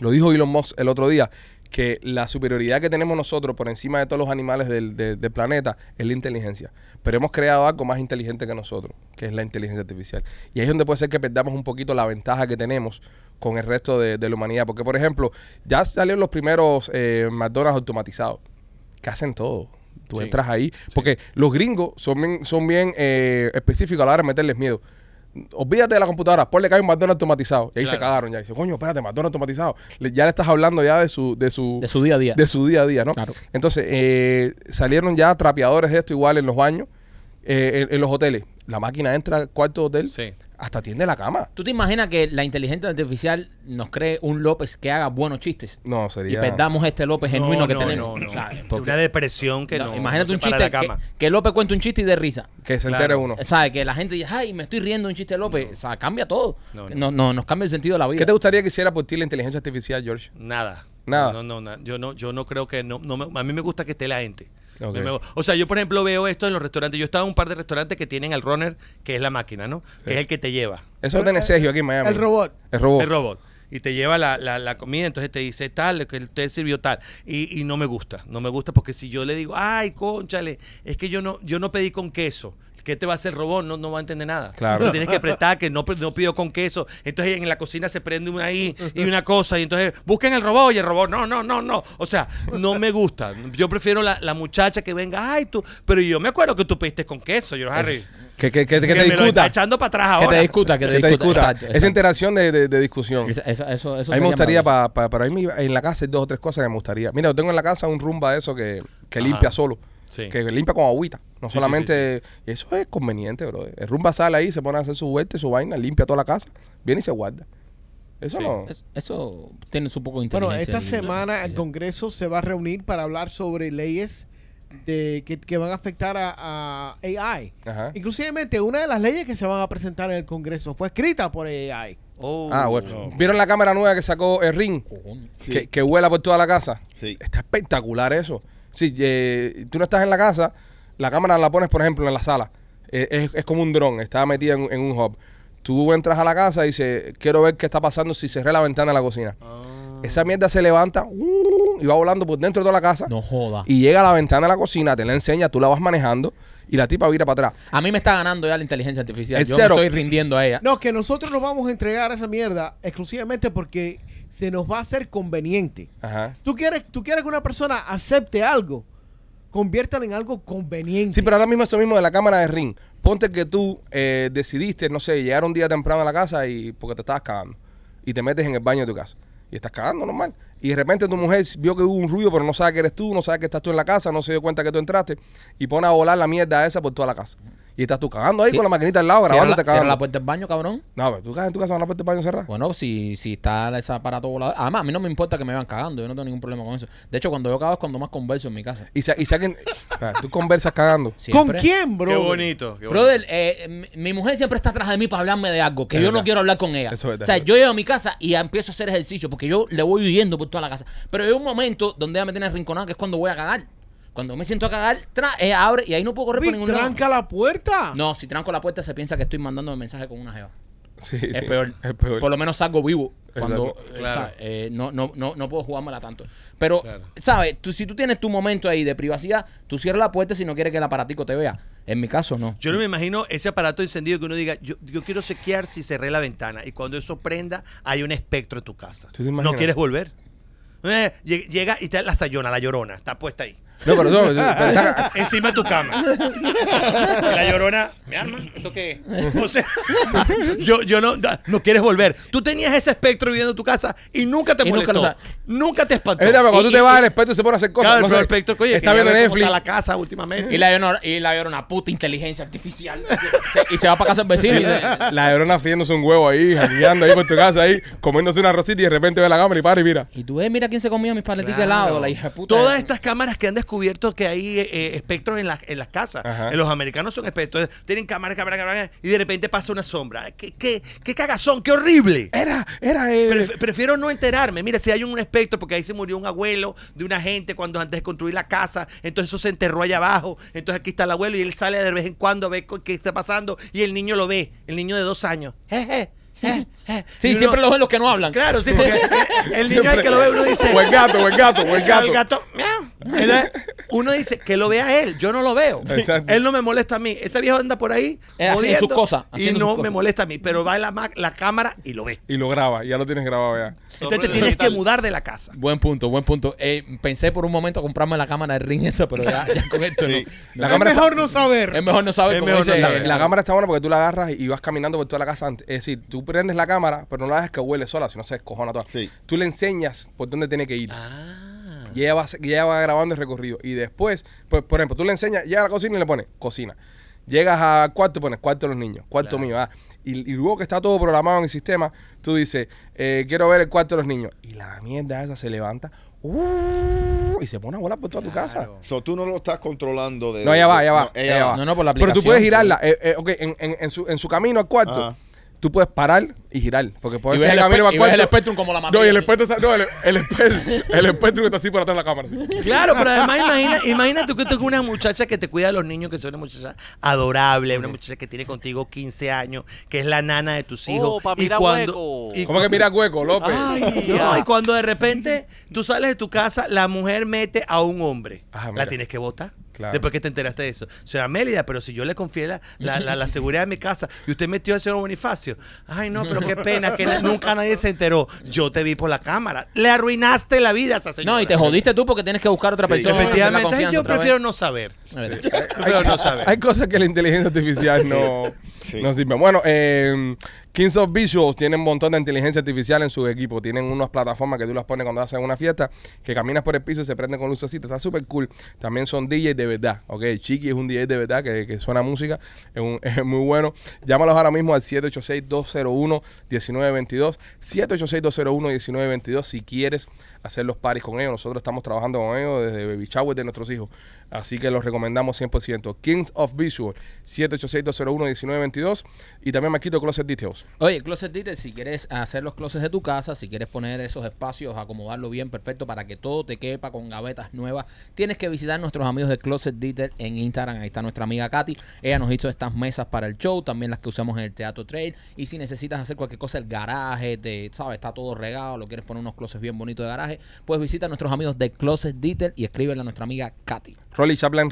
Lo dijo Elon Musk el otro día, que la superioridad que tenemos nosotros por encima de todos los animales del, del- del planeta es la inteligencia. Pero hemos creado algo más inteligente que nosotros, que es la inteligencia artificial. Y ahí es donde puede ser que perdamos un poquito la ventaja que tenemos con el resto de, de la humanidad. Porque, por ejemplo, ya salieron los primeros eh, McDonald's automatizados, que hacen todo. Tú Sí. entras ahí. Porque los gringos son bien, son bien eh, específicos a la hora de meterles miedo. Olvídate de la computadora, ponle que hay un McDonald's automatizado. Y ahí se cagaron ya. Dice, coño, espérate, McDonald's automatizado. Le- ya le estás hablando ya de su, de su, De su día a día. de su día a día, ¿no? Claro. Entonces, eh, salieron ya trapeadores de esto igual en los baños, eh, en, en los hoteles. La máquina entra al cuarto de hotel, Sí. Hasta tiende la cama. ¿Tú te imaginas que la inteligencia artificial nos cree un López que haga buenos chistes? No, Y sería... perdamos este López genuino no, que no, tenemos. no, no. ¿sabes? Una depresión que no, no. imagínate no un chiste la que, cama. que López cuente un chiste y de risa. Que se Claro. entere uno. ¿Sabes? Que la gente dice, ay, me estoy riendo un chiste de López. O sea, cambia todo. No, No, no. no, nos cambia el sentido de la vida. ¿Qué te gustaría que hiciera por ti la inteligencia artificial, George? Nada. Nada. No, no, no. Yo no, yo no creo que no, no me- a mí me gusta que esté la gente. O sea, yo por ejemplo veo esto en los restaurantes. Yo estaba en un par de restaurantes que tienen al runner, que es la máquina, ¿no? Que es el que te lleva. Eso lo tiene Sergio aquí en Miami. El robot. El robot. El robot. Y te lleva la, la- la comida, entonces te dice tal, que usted sirvió tal. Y, y no me gusta. No me gusta porque si yo le digo, ay, conchale, es que yo no, yo no pedí con queso. ¿Qué te va a hacer el robot? No, no va a entender nada. Claro. Entonces tienes que apretar que no, no pido con queso. Entonces en la cocina se prende una ahí y una cosa. Y entonces busquen el robot y el robot, no, no, no, no. O sea, no me gusta. Yo prefiero la, la muchacha que venga, ay, tú. Pero yo me acuerdo que tú pediste con queso, yo, Harry. Que, que, que, que que te me lo está discuta. echando para atrás Que ahora. te discuta, que te Que te discuta. discuta. Exacto, Esa interacción de, de- de discusión. Esa- eso, eso, eso a mí me gustaría, para para mí en la casa hay dos o tres cosas que me gustaría. Mira, yo tengo en la casa un rumba de eso que, que limpia solo. Sí. Que limpia con agüita. No Sí, sí, solamente... eso es conveniente, bro. El rumba sale ahí, se pone a hacer su vuelta, y su vaina, limpia toda la casa, viene y se guarda. Eso Sí. no... Es- Eso tiene su poco de Bueno, esta semana el Congreso se va a reunir para hablar sobre leyes de que, que van a afectar a, a AI. Ajá. Inclusivemente, una de las leyes que se van a presentar en el Congreso fue escrita por AI. Oh. Ah, bueno. ¿Vieron la cámara nueva que sacó el Ring? Que, que vuela por toda la casa. Sí. Está espectacular eso. Si tú no estás en la casa, la cámara la pones, por ejemplo, en la sala. Eh, es, es como un dron, está metida en, en un hub. Tú entras a la casa y dices, quiero ver qué está pasando si cerré la ventana de la cocina. Ah. Esa mierda se levanta uh, y va volando por dentro de toda la casa. No joda. Y llega a la ventana de la cocina, te la enseña, tú la vas manejando y la tipa vira para atrás. A mí me está ganando ya la inteligencia artificial. El Yo cero. me estoy rindiendo a ella. No, que nosotros nos vamos a entregar esa mierda exclusivamente porque se nos va a hacer conveniente. Ajá. Tú quieres, tú quieres que una persona acepte algo, conviértala en algo conveniente. Sí, pero ahora mismo eso mismo de la cámara de ring. Ponte que tú eh, decidiste, no sé, llegar un día temprano a la casa y porque te estabas cagando. Y te metes en el baño de tu casa. Y estás cagando normal. Y de repente tu mujer vio que hubo un ruido, pero no sabe que eres tú, no sabe que estás tú en la casa, no se dio cuenta que tú entraste. Y pone a volar la mierda esa por toda la casa. Y estás tú cagando ahí Sí. con la maquinita al lado, Cierra grabándote la, cierra cagando. la puerta del baño, cabrón. No, pero tú cagas en tu casa con la puerta del baño cerrada. Bueno, si, si está ese aparato volador. Además, a mí no me importa que me vean cagando. Yo no tengo ningún problema con eso. De hecho, cuando yo cago es cuando más converso en mi casa. Y, si, y si alguien- o sea, tú conversas cagando. ¿Con Siempre. quién, bro? Qué bonito. qué bonito. Brother, eh, mi, mi mujer siempre está atrás de mí para hablarme de algo que Es yo verdad. no quiero hablar con ella. Eso es verdad. O sea, yo llego a mi casa y empiezo a hacer ejercicio porque yo le voy huyendo por toda la casa. Pero hay un momento donde ella me tiene arrinconado que es cuando voy a cagar. Cuando me siento a cagar, tra- eh, abre y ahí no puedo correr por ningún lado. tranca la puerta. No, si tranco la puerta se piensa que estoy mandando mensaje con una jeva. Sí, Es sí, peor. Es peor. Por lo menos salgo vivo. Cuando eh, Claro. ¿sabes? Eh, no, no, no, no puedo jugármela tanto. Pero, Claro. ¿sabes? Tú, si tú tienes tu momento ahí de privacidad, tú cierras la puerta si no quieres que el aparatico te vea. En mi caso, no. Yo no me imagino ese aparato encendido que uno diga, yo, yo quiero chequear si cerré la ventana. Y cuando eso prenda, hay un espectro en tu casa. ¿Tú te imaginas? ¿No quieres volver? Eh, lleg- llega y está la sayona, la llorona, está puesta ahí. No, pero no, pero está- Encima de tu cama. Y la llorona, mi alma, ¿esto qué es? O sea, yo, yo no, no quieres volver. Tú tenías ese espectro viviendo en tu casa y nunca te Y nunca molestó. lo Nunca, sa- te espantó. Es verdad, pero cuando Y- tú te vas al espectro y se pone a hacer cosas. Claro, no pero sé, el espectro, oye, está viendo cómo Netflix. está la casa últimamente. Y la llorona, y la llorona, puta inteligencia artificial. Se- y se va para casa el vecino. y dice, La llorona fiéndose un huevo ahí, jangueando ahí por tu casa ahí, comiéndose una rosita y de repente ve la cámara y para y mira. y tú ves, mira quién se comió mis paleticas de helado, la hija de puta. Todas estas cámaras que han descubierto que hay eh, eh, espectros en, las en las casas. Ajá. En los americanos son espectros. Tienen cámaras, cámaras, cámaras. Y de repente pasa una sombra. ¿Qué, qué, qué cagazón? ¡Qué horrible! Era, era eh, Pref- prefiero no enterarme. Mira, si hay un espectro, porque ahí se murió un abuelo de una gente cuando antes de construir la casa, entonces eso se enterró allá abajo. Entonces aquí está el abuelo y él sale de vez en cuando a ver qué está pasando y el niño lo ve, el niño de dos años. Jeje, Sí, uno- siempre los ven los que no hablan. Claro, sí, porque el niño al que lo ve uno dice. Buen gato, buen gato, buen gato. El gato, miau. Uno dice que lo vea él, yo no lo veo. Exacto. Él no me molesta a mí. Ese viejo anda por ahí Eh, haciendo sus cosas, y no me molesta a mí, pero va en la, la cámara y lo ve. Y lo graba, ya lo tienes grabado ya. Entonces te tienes que mudar de la casa. Buen punto, buen punto. Eh, pensé por un momento comprarme la cámara de ring esa, pero ya, ya con esto no. La es cámara está- mejor no saber. Es mejor no saber Es mejor no dice- saber. La cámara está buena porque tú la agarras y vas caminando por toda la casa. antes. Es decir, tú prendes la cámara, pero no la dejas que huele sola, sino se descojona toda. Sí. Tú le enseñas por dónde tiene que ir. Ah. Y ella va, y ella va grabando el recorrido. Y después, pues, por ejemplo, tú le enseñas, llega a la cocina y le pones cocina. Llegas al cuarto, pones cuarto de los niños, cuarto mío. ah. Y, y luego que está todo programado en el sistema, tú dices, eh, quiero ver el cuarto de los niños. Y la mierda esa se levanta uh, y se pone a volar por toda tu casa. So, tú no lo estás controlando de. No, ella va, ella va. no, ella va. No, no, por la Pero tú aplicación. puedes girarla. eh, eh, ok, en, en- en su, en su camino al cuarto, Ajá. Tú puedes parar y girar. Porque puedes Y ves el en camino espe- al y ves el. Spectrum como la No, y matriz, el espectro está. No, el, el, espe- está así por atrás de la cámara. así. Claro, pero además imagina, imagínate que tú con una muchacha que te cuida de los niños, que es una muchacha adorable, una muchacha que tiene contigo 15 años, que es la nana de tus hijos. Oh, pa' mirar hueco. y ¿Cómo que mira hueco, López? Ay, No, y cuando de repente tú sales de tu casa, la mujer mete a un hombre. Ajá, mira. la tienes que votar. Claro. Después que te enteraste de eso. Señora Mélida, pero si yo le confié la, la, la- la seguridad de mi casa y usted metió al señor Bonifacio. Ay, no, pero qué pena que nunca nadie se enteró. Yo te vi por la cámara. Le arruinaste la vida a esa señora. No, y te jodiste tú porque tienes que buscar otra Sí, persona. Efectivamente, yo prefiero no saber. Prefiero no saber. Hay cosas que la inteligencia artificial no, Sí. no sirve. Bueno, eh, Kings of Visuals tienen un montón de inteligencia artificial en su equipo. Tienen unas plataformas que tú las pones cuando hacen una fiesta, que caminas por el piso y se prenden con lucecitas. Está súper cool. También son DJs de verdad. Ok, Chiqui es un DJ de verdad que, que suena música. Es, un- muy bueno. Llámalos ahora mismo al 786-201-1922. 786-201-1922 si quieres hacer los paris con ellos. Nosotros estamos trabajando con ellos desde Baby Shower de nuestros hijos. Así que los recomendamos 100%. Kings of Visual, 786-201-1922. Y también me quito Closet Details. Oye, Closet Detail, si quieres hacer los closets de tu casa, si quieres poner esos espacios, acomodarlo bien, perfecto, para que todo te quepa con gavetas nuevas, tienes que visitar nuestros amigos de Closet Detail en Instagram. Ahí está nuestra amiga Katy. Ella nos hizo estas mesas para el show, también las que usamos en el Teatro Trail. Y si necesitas hacer cualquier cosa, el garaje, te, ¿sabes? Está todo regado, lo quieres poner unos closets bien bonitos de garaje, pues visita a nuestros amigos de Closet Detail y escríbele a nuestra amiga Katy. Rolly Chaplin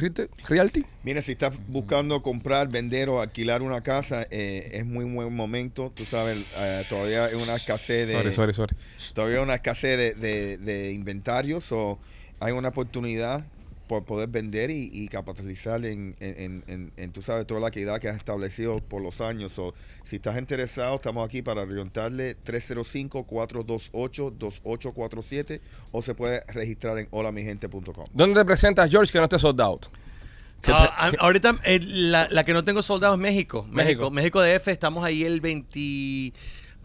Realty. Mira, si estás buscando comprar, vender o alquilar una casa, eh, es muy buen momento. Tú sabes, eh, todavía hay una escasez de. Sorry, sorry, sorry. Todavía hay una escasez de, de, de inventarios o hay una oportunidad por poder vender y, y capitalizar en, en, en- en- en, tú sabes, toda la equidad que has establecido por los años. O si estás interesado, estamos aquí para orientarle 305-428-2847 o se puede registrar en holamigente.com. ¿Dónde te presentas, George, que no esté sold out? Ah, te- a- ahorita eh, la, la que no tengo soldado es México. México. México. México DF, estamos ahí el 20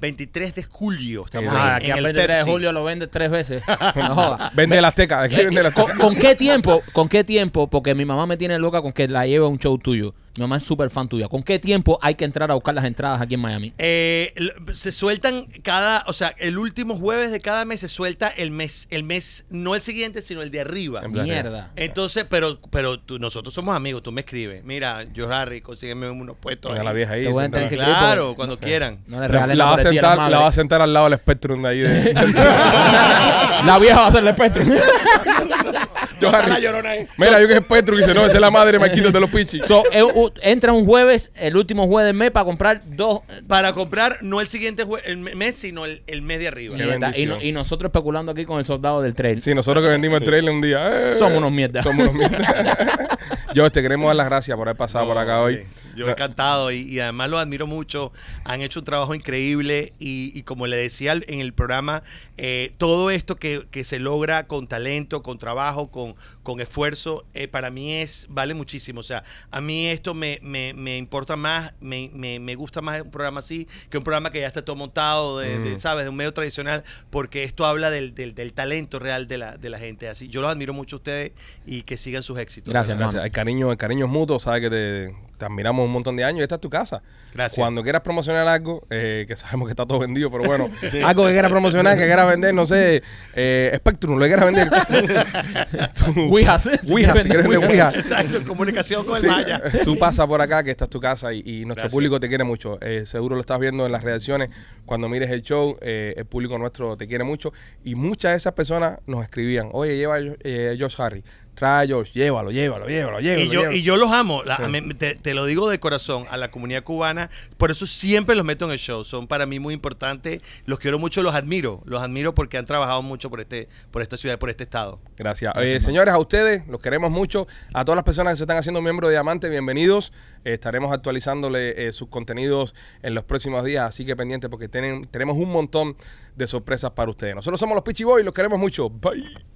23 de julio. Estamos Ah, ahí aquí en al el 23 de julio lo vende tres veces. No joda. Vende la Azteca. Aquí vende la ¿Con, con qué tiempo? ¿Con qué tiempo? Porque mi mamá me tiene loca con que la lleve a un show tuyo. Mi mamá es súper fan tuya. ¿Con qué tiempo hay que entrar a buscar las entradas aquí en Miami? Eh, se sueltan cada, o sea, el último jueves de cada mes se suelta el mes, el mes, no el siguiente, sino el de arriba. Mierda. Entonces, pero, pero tú- nosotros somos amigos, tú me escribes, mira, yo Harry, consígueme unos puestos. Venga ahí". la vieja ahí. Te voy a sentada. tener que- Claro, cuando quieran. No le La, regalen la la, va a la sentar, la va a sentar al lado del Spectrum de ahí. De, La vieja va a ser el espectro. yo, Harry, Mira, yo que es Spectrum y dice, no, esa es la madre de Marquitos de los Pichis. So, eh, entra un jueves, el último jueves del mes, para comprar dos. Para comprar no el siguiente jue- el me- mes, sino el, el mes de arriba. Qué mierda. Y, bendición. no- y nosotros especulando aquí con el soldado del trail. Sí, nosotros que vendimos el trailer un día. eh, Somos unos mierdas. Somos unos mierdas. yo te queremos dar las gracias por haber pasado por acá hoy. Yo encantado y, y además los admiro mucho. Han hecho un trabajo increíble y, y como le decía al- en el programa, eh, todo esto que, que se logra con talento, con trabajo, con, con esfuerzo, eh, para mí es vale muchísimo. O sea, a mí esto me, me, me importa más, me, me, me gusta más un programa así que un programa que ya está todo montado, de, de, Mm. ¿sabes? De un medio tradicional, porque esto habla del, del, del talento real de la, de la gente. Así, yo los admiro mucho a ustedes y que sigan sus éxitos. Gracias, ¿verdad? Gracias. El cariño, el cariño es mutuo, sabes que te, te admiramos un montón de años y esta es tu casa. Gracias. Cuando quieras promocionar algo, eh, que sabemos que está todo vendido, pero bueno, algo que quieras promocionar, que quieras vender, no sé, eh, Spectrum, lo que quieras vender. Ouija, si quieres vender Ouija. Exacto, comunicación con el Sí, Maya. Tú pasa por acá, que esta es tu casa y, y nuestro Gracias. público te quiere mucho. Eh, seguro lo estás viendo en las reacciones. Cuando mires el show, eh, el público nuestro te quiere mucho. Y muchas de esas personas nos escribían, oye, lleva eh, Josh Harry. Trae Josh, llévalo, llévalo, llévalo, llévalo. Y yo, llévalo". y yo los amo, la- Sí. me- te, te lo digo de corazón, a la comunidad cubana, por eso siempre los meto en el show, son para mí muy importantes, los quiero mucho, los admiro, los admiro porque han trabajado mucho por este por esta ciudad, por este estado. Gracias. Eh, señores, a ustedes los queremos mucho. A todas las personas que se están haciendo miembros de Diamante, bienvenidos. Eh, estaremos actualizándole eh, sus contenidos en los próximos días, así que pendientes porque tienen, tenemos un montón de sorpresas para ustedes. Nosotros somos los Pichi Boys, los queremos mucho. Bye.